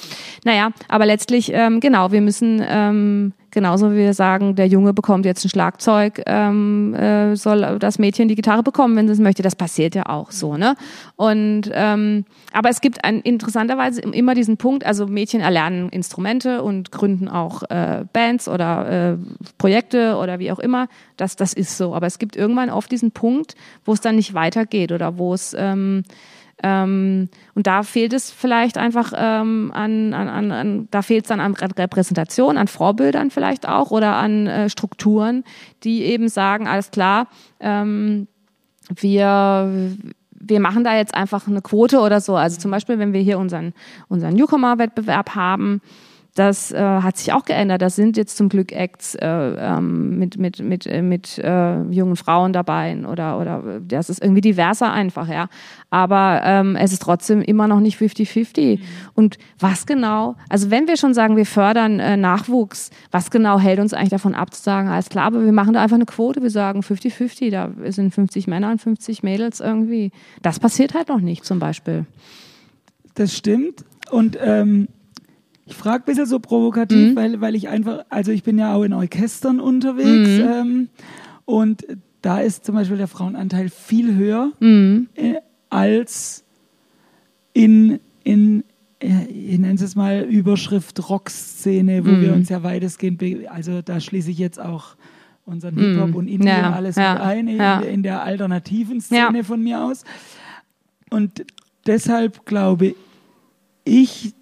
Naja, aber letztlich, ähm, genau, wir müssen ähm, genauso wie wir sagen, der Junge bekommt jetzt ein Schlagzeug, ähm, äh, soll das Mädchen die Gitarre bekommen, wenn sie es möchte. Das passiert ja auch so, ne? Und ähm, aber es gibt ein, interessanterweise immer diesen Punkt, also Mädchen erlernen Instrumente und gründen auch äh, Bands oder äh, Projekte oder wie auch immer. Das, das ist so. Aber es gibt irgendwann oft diesen Punkt, wo es dann nicht weitergeht oder wo es ähm, ähm, und da fehlt es vielleicht einfach ähm, an, an, an, an da fehlt es dann an Re- Repräsentation, an Vorbildern vielleicht auch oder an äh, Strukturen, die eben sagen, alles klar, ähm, wir wir machen da jetzt einfach eine Quote oder so. Also zum Beispiel, wenn wir hier unseren, unseren Newcomer-Wettbewerb haben, das äh, hat sich auch geändert. Da sind jetzt zum Glück Acts äh, ähm, mit, mit, mit, äh, mit äh, jungen Frauen dabei oder, oder das ist irgendwie diverser einfach, ja. Aber ähm, es ist trotzdem immer noch nicht 50-50. Und was genau, also wenn wir schon sagen, wir fördern äh, Nachwuchs, was genau hält uns eigentlich davon ab zu sagen, alles klar, aber wir machen da einfach eine Quote, wir sagen 50-50, da sind 50 Männer und 50 Mädels irgendwie. Das passiert halt noch nicht zum Beispiel. Das stimmt. Und ähm, ich frage ein bisschen so provokativ, Mhm. weil, weil ich einfach, also ich bin ja auch in Orchestern unterwegs Mhm. ähm, und da ist zum Beispiel der Frauenanteil viel höher Mhm. äh, als in, in äh, ich nenne es jetzt mal Überschrift Rockszene, wo Mhm. wir uns ja weitestgehend, also da schließe ich jetzt auch unseren Hip-Hop und Indie Ja, und alles ja, mit ein, in, ja. in der alternativen Szene von mir aus. Und deshalb glaube ich,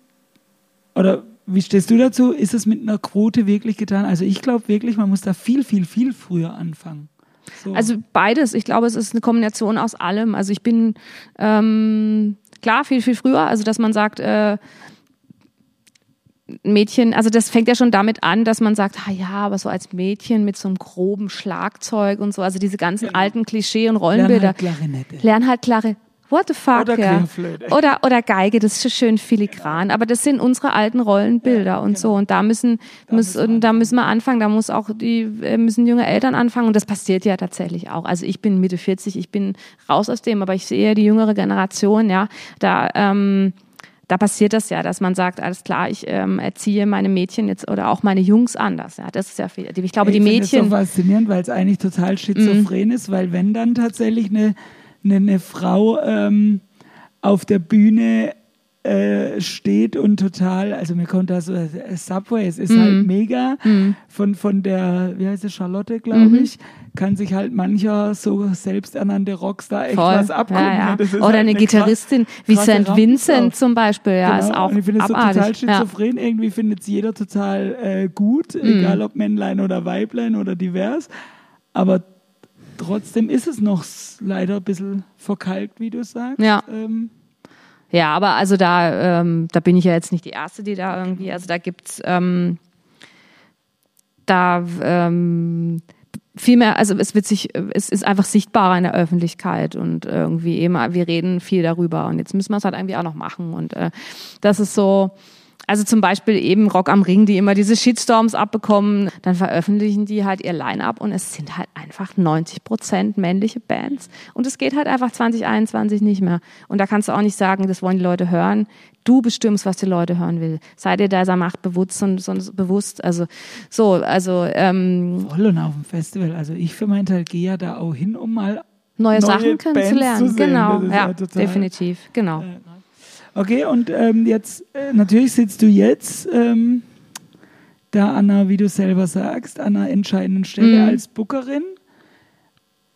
oder wie stehst du dazu? Ist es mit einer Quote wirklich getan? Also ich glaube wirklich, man muss da viel, viel, viel früher anfangen. So. Also beides. Ich glaube, es ist eine Kombination aus allem. Also ich bin ähm, klar viel, viel früher. Also dass man sagt, äh, Mädchen, also das fängt ja schon damit an, dass man sagt, ah ja, aber so als Mädchen mit so einem groben Schlagzeug und so, also diese ganzen alten Klischee- und Lern Rollenbilder. halt Klarinette. Lern halt klare. What the fuck, Oder ja. Oder, oder Geige, das ist so schön filigran. Aber das sind unsere alten Rollenbilder und so. Und da müssen, muss, müssen wir und da müssen wir anfangen. Da muss auch die, äh, müssen junge Eltern anfangen. Und das passiert ja tatsächlich auch. Also ich bin Mitte 40, ich bin raus aus dem, aber ich sehe die jüngere Generation, ja, da, ähm, da passiert das ja, dass man sagt, alles klar, ich ähm, erziehe meine Mädchen jetzt oder auch meine Jungs anders. Ja, das ist ja viel. Ich glaube, ich die Mädchen. Das ist so faszinierend, weil es eigentlich total schizophren mhm. ist, weil wenn dann tatsächlich eine, eine, eine Frau ähm, auf der Bühne äh, steht und total, also mir kommt da so äh, Subway, es ist mm. halt mhm. mega. Mm. Von, von der, wie heißt es, Charlotte, glaube mm ich, kann sich halt mancher so selbsternannte Rockstar echt Voll. was abgucken. Ja, ja. Oder halt eine, Gitarristin wie St. Vincent zum Beispiel, ja, genau. ist auch und Ich finde es so total schizophren. Ja. Irgendwie findet es jeder total äh, gut, mhm. egal ob Männlein oder Weiblein oder divers. Aber trotzdem ist es noch leider ein bisschen verkalkt, wie du sagst. Ja. Ähm, ja, aber also da, ähm, da bin ich ja jetzt nicht die Erste, die da irgendwie, also da gibt's ähm, da ähm, viel mehr, also es wird sich, es ist einfach sichtbarer in der Öffentlichkeit und irgendwie eben, wir reden viel darüber und jetzt müssen wir es halt irgendwie auch noch machen und äh, das ist so, also zum Beispiel eben Rock am Ring, die immer diese Shitstorms abbekommen, dann veröffentlichen die halt ihr Line-Up und es sind halt einfach 90 Prozent männliche Bands. Und es geht halt einfach 2021 nicht mehr. Und da kannst du auch nicht sagen, das wollen die Leute hören. Du bestimmst, was die Leute hören will. Sei dir dieser Macht bewusst und, und bewusst. Also so, also ähm, voll und auf dem Festival. Also ich für meinen Teil gehe ja da auch hin, um mal neue, neue Sachen kennenzulernen. Genau, ja, ja definitiv, genau. Äh, Okay, und ähm, jetzt, äh, natürlich sitzt du jetzt ähm, da, Anna, wie du selber sagst, an einer entscheidenden Stelle mhm. als Bookerin.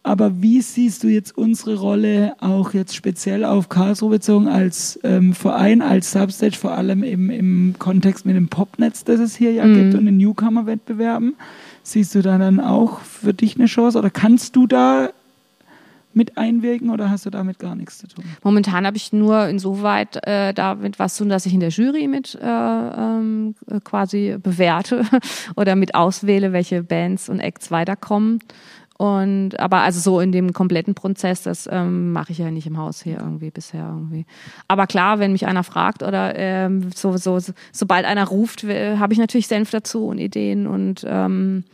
Aber wie siehst du jetzt unsere Rolle auch jetzt speziell auf Karlsruhe bezogen als ähm, Verein, als Substage, vor allem im, im Kontext mit dem Popnetz, das es hier ja mhm. gibt und den Newcomer-Wettbewerben? Siehst du da dann auch für dich eine Chance oder kannst du da mit einwirken oder hast du damit gar nichts zu tun? Momentan habe ich nur insoweit äh, damit was zu tun, dass ich in der Jury mit äh, ähm, quasi bewerte <laughs> oder mit auswähle, welche Bands und Acts weiterkommen. Und aber also so in dem kompletten Prozess, das ähm, mache ich ja nicht im Haus hier irgendwie bisher irgendwie. Aber klar, wenn mich einer fragt oder ähm, so, so, so sobald einer ruft, habe ich natürlich Senf dazu und Ideen und ähm,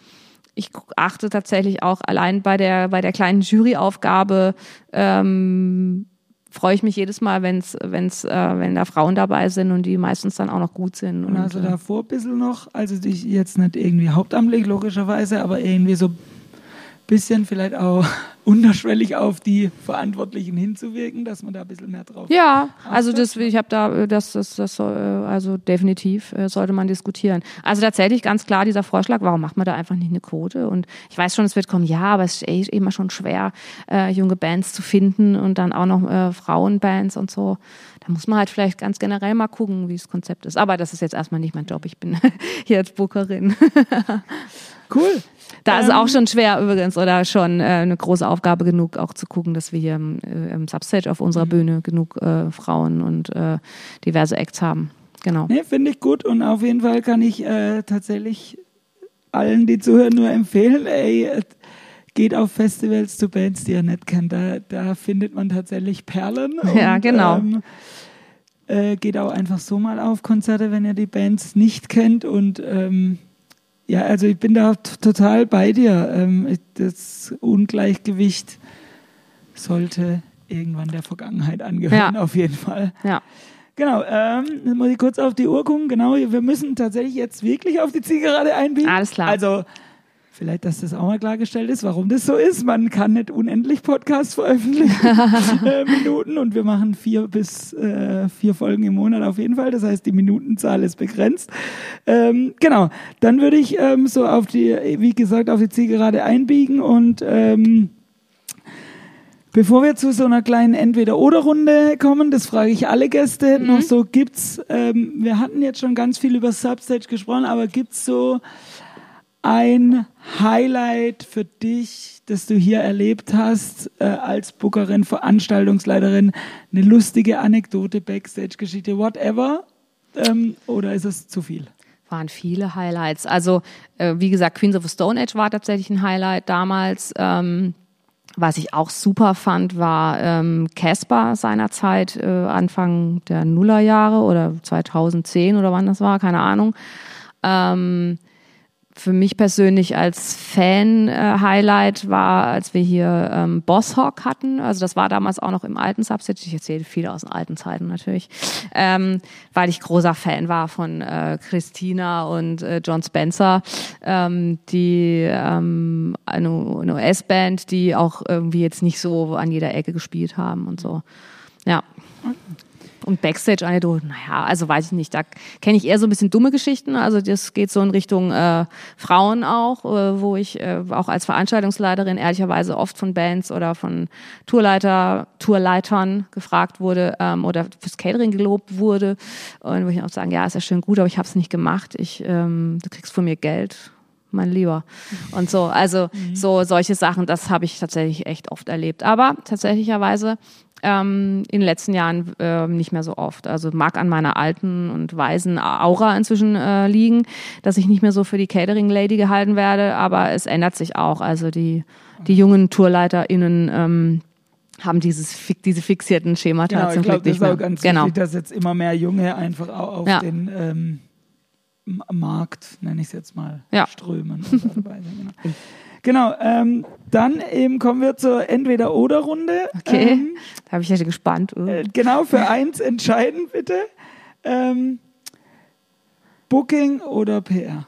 ich achte tatsächlich auch allein bei der, bei der kleinen Juryaufgabe, ähm, freue ich mich jedes Mal, wenn's, wenn's, äh, wenn da Frauen dabei sind und die meistens dann auch noch gut sind. Und, also davor ein bisschen noch, also dich jetzt nicht irgendwie hauptamtlich logischerweise, aber irgendwie so bisschen vielleicht auch <laughs> unterschwellig auf die Verantwortlichen hinzuwirken, dass man da ein bisschen mehr drauf Ja, also das, ich habe da, das, das, das soll, also definitiv äh, sollte man diskutieren. Also tatsächlich ganz klar dieser Vorschlag, warum macht man da einfach nicht eine Quote? Und ich weiß schon, es wird kommen, ja, aber es ist immer schon schwer, äh, junge Bands zu finden und dann auch noch äh, Frauenbands und so. Da muss man halt vielleicht ganz generell mal gucken, wie das Konzept ist. Aber das ist jetzt erstmal nicht mein Job. Ich bin <laughs> hier als Bookerin. <laughs> cool. Da ähm, ist es auch schon schwer übrigens oder schon äh, eine große Aufgabe genug, auch zu gucken, dass wir hier im, äh, im Substage auf unserer mhm. Bühne genug äh, Frauen und äh, diverse Acts haben. Genau. Nee, finde ich gut und auf jeden Fall kann ich äh, tatsächlich allen, die zuhören, nur empfehlen, ey, äh, geht auf Festivals zu Bands, die ihr nicht kennt. Da, da findet man tatsächlich Perlen. <laughs> Ja, genau. Ähm, äh, geht auch einfach so mal auf Konzerte, wenn ihr die Bands nicht kennt und ähm, ja, also ich bin da total bei dir. Ähm, das Ungleichgewicht sollte irgendwann der Vergangenheit angehören, ja. auf jeden Fall. Ja. Genau, ähm, dann muss ich kurz auf die Uhr gucken. Genau, wir müssen tatsächlich jetzt wirklich auf die Zielgerade einbiegen. Alles klar. Also Vielleicht, dass das auch mal klargestellt ist, warum das so ist. Man kann nicht unendlich Podcasts veröffentlichen, <laughs> <laughs> äh, Minuten, und wir machen vier bis äh, vier Folgen im Monat auf jeden Fall. Das heißt, die Minutenzahl ist begrenzt. Ähm, genau, dann würde ich ähm, so auf die, wie gesagt, auf die Zielgerade einbiegen und ähm, Bevor wir zu so einer kleinen Entweder-Oder-Runde kommen, das frage ich alle Gäste mhm. noch so, gibt's, ähm, wir hatten jetzt schon ganz viel über Substage gesprochen, aber gibt's so ein Highlight für dich, das du hier erlebt hast äh, als Bookerin, Veranstaltungsleiterin, eine lustige Anekdote, Backstage-Geschichte, whatever? Ähm, oder ist es zu viel? Waren viele Highlights. Also, äh, wie gesagt, Queens of the Stone Age war tatsächlich ein Highlight damals. Ähm, was ich auch super fand, war ähm, Casper seinerzeit, äh, Anfang der Nullerjahre oder 2010 oder wann das war, keine Ahnung. Ähm, für mich persönlich als Fan-Highlight war, als wir hier ähm, Bosshawk hatten. Also das war damals auch noch im alten Subset. Ich erzähle viel aus den alten Zeiten natürlich, ähm, weil ich großer Fan war von äh, Christina und äh, John Spencer, ähm, die ähm, eine, eine US-Band, die auch irgendwie jetzt nicht so an jeder Ecke gespielt haben und so. Ja. Und Backstage-Anekdoten, naja, also weiß ich nicht. Da kenne ich eher so ein bisschen dumme Geschichten. Also das geht so in Richtung äh, Frauen auch, äh, wo ich äh, auch als Veranstaltungsleiterin ehrlicherweise oft von Bands oder von Tourleiter, Tourleitern gefragt wurde ähm, oder fürs Catering gelobt wurde. Und wo ich auch sagen, ja, ist ja schön gut, aber ich habe es nicht gemacht. Ich, ähm, du kriegst von mir Geld mein Lieber. Und so, also mhm. so solche Sachen, das habe ich tatsächlich echt oft erlebt. Aber tatsächlicherweise ähm, in den letzten Jahren äh, nicht mehr so oft. Also mag an meiner alten und weisen Aura inzwischen äh, liegen, dass ich nicht mehr so für die Catering-Lady gehalten werde, aber es ändert sich auch. Also die, die jungen TourleiterInnen ähm, haben dieses diese fixierten Schemata genau, zum ich glaub, Glück nicht das ist auch ganz genau. wichtig, dass jetzt immer mehr Junge einfach auch auf ja. den ähm, Markt, nenne ich es jetzt mal, ja. strömen. <laughs> Genau. Genau, ähm, dann eben kommen wir zur Entweder-Oder-Runde. Okay, ähm, da habe ich ja gespannt. Uh. Äh, genau, für eins entscheiden bitte. Ähm, Booking oder PR?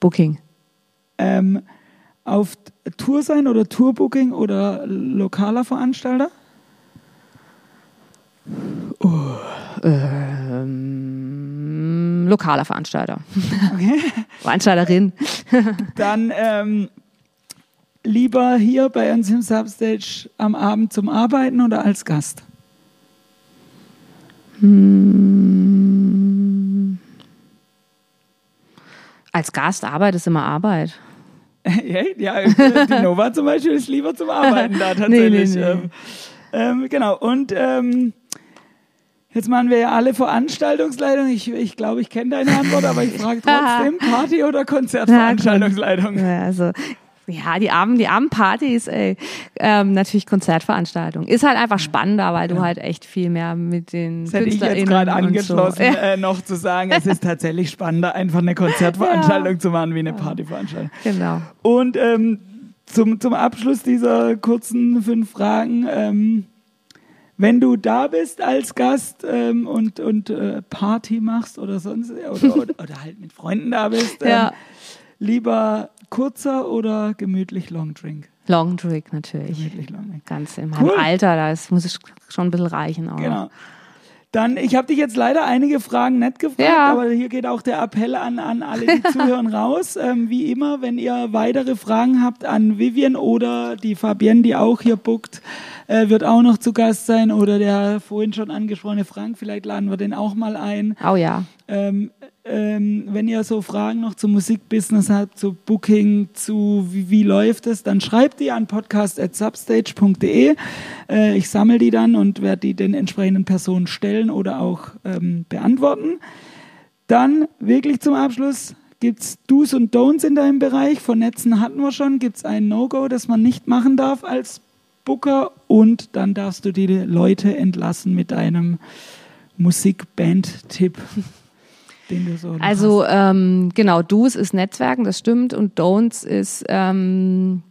Booking. Ähm, auf Tour sein oder Tourbooking oder lokaler Veranstalter? Oh, ähm, lokaler Veranstalter. Okay. <laughs> Veranstalterin. <laughs> Dann ähm, lieber hier bei uns im Substage am Abend zum Arbeiten oder als Gast? Hm. Als Gast Arbeit ist immer Arbeit. <laughs> ja, die Nova zum Beispiel ist lieber zum Arbeiten da tatsächlich. Nee, nee, nee. Ähm, ähm, genau, und ähm, Jetzt machen wir ja alle Veranstaltungsleitung. Ich, ich glaube, ich kenne deine Antwort, aber ich <laughs> frage trotzdem, Party- oder Konzertveranstaltungsleitung? Ja, also ja, die armen, die armen Partys, ey. Ähm, natürlich Konzertveranstaltung. Ist halt einfach spannender, weil du halt echt viel mehr mit den das hätte ich jetzt gerade angeschlossen, so. <laughs> äh, noch zu sagen, es ist tatsächlich spannender, einfach eine Konzertveranstaltung ja. zu machen wie eine Partyveranstaltung. Genau. Und ähm, zum, zum Abschluss dieser kurzen fünf Fragen, ähm, wenn du da bist als Gast ähm, und, und äh, Party machst oder sonst oder, oder, <laughs> oder, halt mit Freunden da bist, ähm, ja. lieber kurzer oder gemütlich Long Drink? Long Drink natürlich. Gemütlich Long Drink. Ganz in meinem cool. Alter, da muss es schon ein bisschen reichen. Auch. Genau. Dann, ich habe dich jetzt leider einige Fragen nicht gefragt, ja. aber hier geht auch der Appell an, an alle, die <laughs> zuhören, raus. Ähm, wie immer, wenn ihr weitere Fragen habt an Vivian oder die Fabienne, die auch hier bookt, äh, wird auch noch zu Gast sein oder der vorhin schon angesprochene Frank, vielleicht laden wir den auch mal ein. Oh ja. Ähm, ähm, wenn ihr so Fragen noch zum Musikbusiness habt, zu Booking, zu wie, wie läuft es, dann schreibt die an podcast.substage.de. Äh, ich sammle die dann und werde die den entsprechenden Personen stellen oder auch ähm, beantworten. Dann wirklich zum Abschluss gibt es Do's und Don'ts in deinem Bereich. Vernetzen hatten wir schon. Gibt es ein No-Go, das man nicht machen darf als Booker und dann darfst du die Leute entlassen mit einem Musikband-Tipp. <laughs> Den du so also ähm, genau, Do's ist Netzwerken, das stimmt, und Don'ts ist ähm,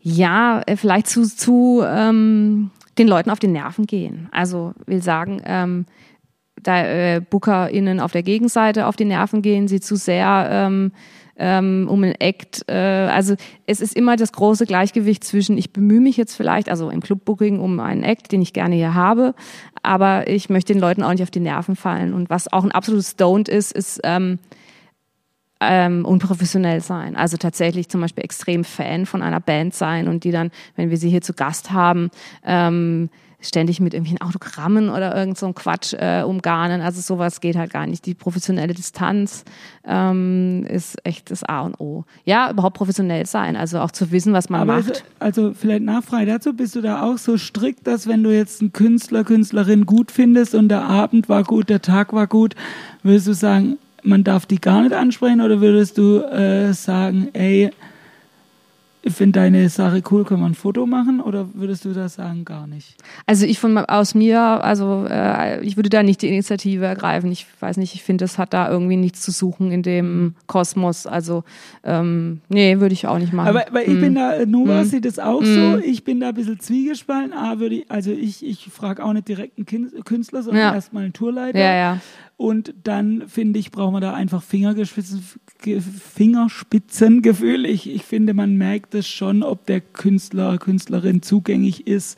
ja äh, vielleicht zu, zu ähm, den Leuten auf die Nerven gehen. Also will sagen, ähm, da äh, BookerInnen auf der Gegenseite auf die Nerven gehen, sie zu sehr ähm, ähm, um ein Act. Äh, also es ist immer das große Gleichgewicht zwischen, ich bemühe mich jetzt vielleicht, also im Clubbooking um einen Act, den ich gerne hier habe, aber ich möchte den Leuten auch nicht auf die Nerven fallen. Und was auch ein absolutes Don't ist, ist ähm, ähm, unprofessionell sein. Also tatsächlich zum Beispiel extrem Fan von einer Band sein und die dann, wenn wir sie hier zu Gast haben, ähm, ständig mit irgendwelchen Autogrammen oder irgend so ein Quatsch äh, umgarnen. Also sowas geht halt gar nicht. Die professionelle Distanz ähm, ist echt das A und O. Ja, überhaupt professionell sein, also auch zu wissen, was man Aber macht. Also vielleicht Nachfrage dazu, bist du da auch so strikt, dass wenn du jetzt einen Künstler, Künstlerin gut findest und der Abend war gut, der Tag war gut, würdest du sagen, man darf die gar nicht ansprechen oder würdest du äh, sagen, ey, finde deine Sache cool, können wir ein Foto machen oder würdest du das sagen, gar nicht? Also ich von aus mir, also äh, ich würde da nicht die Initiative ergreifen. Ich weiß nicht, ich finde, es hat da irgendwie nichts zu suchen in dem Kosmos. Also ähm, nee, würde ich auch nicht machen. Aber weil ich hm. bin da, Nova hm. sieht es auch hm. so, ich bin da ein bisschen zwiegespalten. Ah, würde ich, also ich, ich frage auch nicht direkt einen Künstler, sondern ja. erstmal einen Tourleiter. Ja, ja. Und dann finde ich, braucht man da einfach Fingerspitzen, Fingerspitzengefühl. Ich, ich finde, man merkt es schon, ob der Künstler, Künstlerin zugänglich ist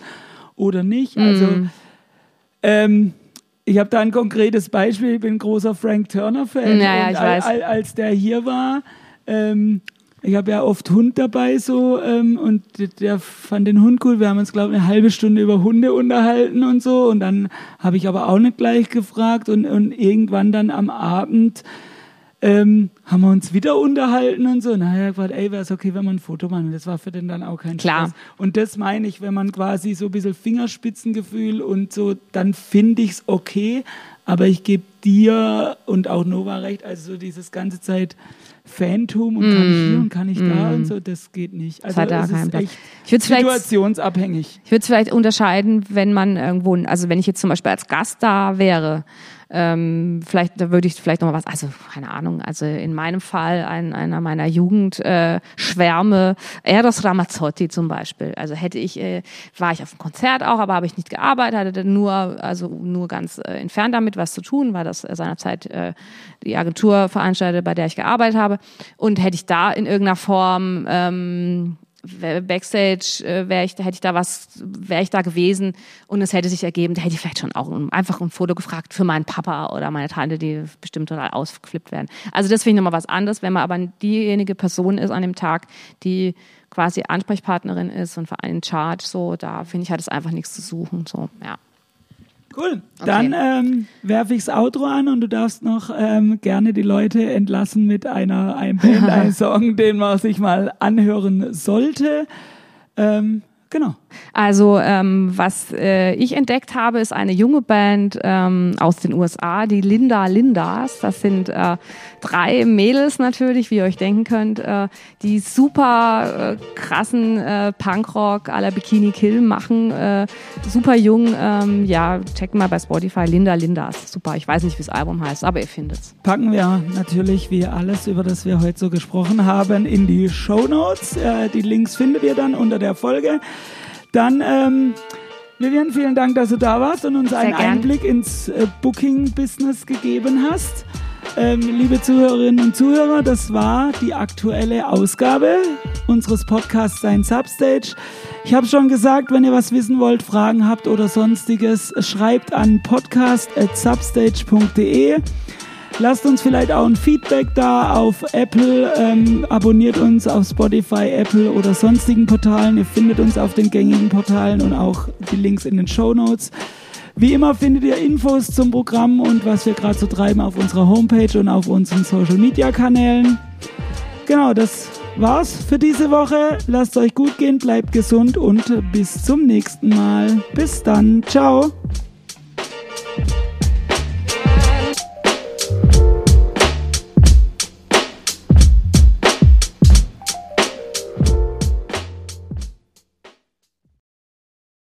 oder nicht. Also mm. ähm, ich habe da ein konkretes Beispiel. Ich bin großer Frank Turner-Fan. Ja, ja, ich weiß. Als der hier war, ähm, ich habe ja oft Hund dabei so ähm, und der fand den Hund cool. Wir haben uns, glaube ich, eine halbe Stunde über Hunde unterhalten und so. Und dann habe ich aber auch nicht gleich gefragt und, und irgendwann dann am Abend ähm, haben wir uns wieder unterhalten und so. Na, er hat gesagt, ey, wäre es okay, wenn man ein Foto machen. Das war für den dann auch kein Klar. Stress. Und das meine ich, wenn man quasi so ein bisschen Fingerspitzengefühl und so, dann finde ich es okay. Aber ich gebe dir und auch Nova recht, also so dieses ganze Zeit Fantum und mm. kann ich hier und kann ich mm. da und so, das geht nicht. Also das ist echt ich situationsabhängig. Ich würde es vielleicht unterscheiden, wenn man irgendwo, also wenn ich jetzt zum Beispiel als Gast da wäre ähm, vielleicht, da würde ich vielleicht noch mal was, also keine Ahnung, also in meinem Fall ein, einer meiner Jugendschwärme, äh, Eros Ramazzotti zum Beispiel. Also hätte ich, äh, war ich auf dem Konzert auch, aber habe ich nicht gearbeitet, hatte nur, also nur ganz äh, entfernt damit was zu tun, weil das seinerzeit äh, die Agentur veranstaltete, bei der ich gearbeitet habe. Und hätte ich da in irgendeiner Form ähm, Backstage äh, wäre ich, hätte ich da was, wäre ich da gewesen und es hätte sich ergeben, da hätte ich vielleicht schon auch einfach ein Foto gefragt für meinen Papa oder meine Tante, die bestimmt total ausgeflippt werden. Also das finde ich nochmal was anderes, wenn man aber diejenige Person ist an dem Tag, die quasi Ansprechpartnerin ist und für einen Chart, so, da finde ich, hat es einfach nichts zu suchen, so, ja. Cool. Okay. Dann ähm, werfe ich das Outro an und du darfst noch ähm, gerne die Leute entlassen mit einer einem <laughs> Band, einem Song, den man sich mal anhören sollte. Ähm, Genau. Also ähm, was äh, ich entdeckt habe, ist eine junge Band ähm, aus den USA, die Linda Lindas. Das sind äh, drei Mädels natürlich, wie ihr euch denken könnt, äh, die super äh, krassen äh, Punkrock à la Bikini Kill machen. Äh, super jung. Ähm, ja, checkt mal bei Spotify Linda Lindas. Super. Ich weiß nicht, wie das Album heißt, aber ihr findet's. Packen wir natürlich wie alles, über das wir heute so gesprochen haben, in die Show Notes. Äh, die Links findet ihr dann unter der Folge. Dann, ähm, Vivian, vielen Dank, dass du da warst und uns Sehr einen gern. Einblick ins äh, Booking-Business gegeben hast. Ähm, liebe Zuhörerinnen und Zuhörer, das war die aktuelle Ausgabe unseres Podcasts Sein Substage. Ich habe schon gesagt, wenn ihr was wissen wollt, Fragen habt oder sonstiges, schreibt an podcast.substage.de. Lasst uns vielleicht auch ein Feedback da auf Apple. Ähm, abonniert uns auf Spotify, Apple oder sonstigen Portalen. Ihr findet uns auf den gängigen Portalen und auch die Links in den Show Notes. Wie immer findet ihr Infos zum Programm und was wir gerade so treiben auf unserer Homepage und auf unseren Social Media Kanälen. Genau, das war's für diese Woche. Lasst euch gut gehen, bleibt gesund und bis zum nächsten Mal. Bis dann. Ciao.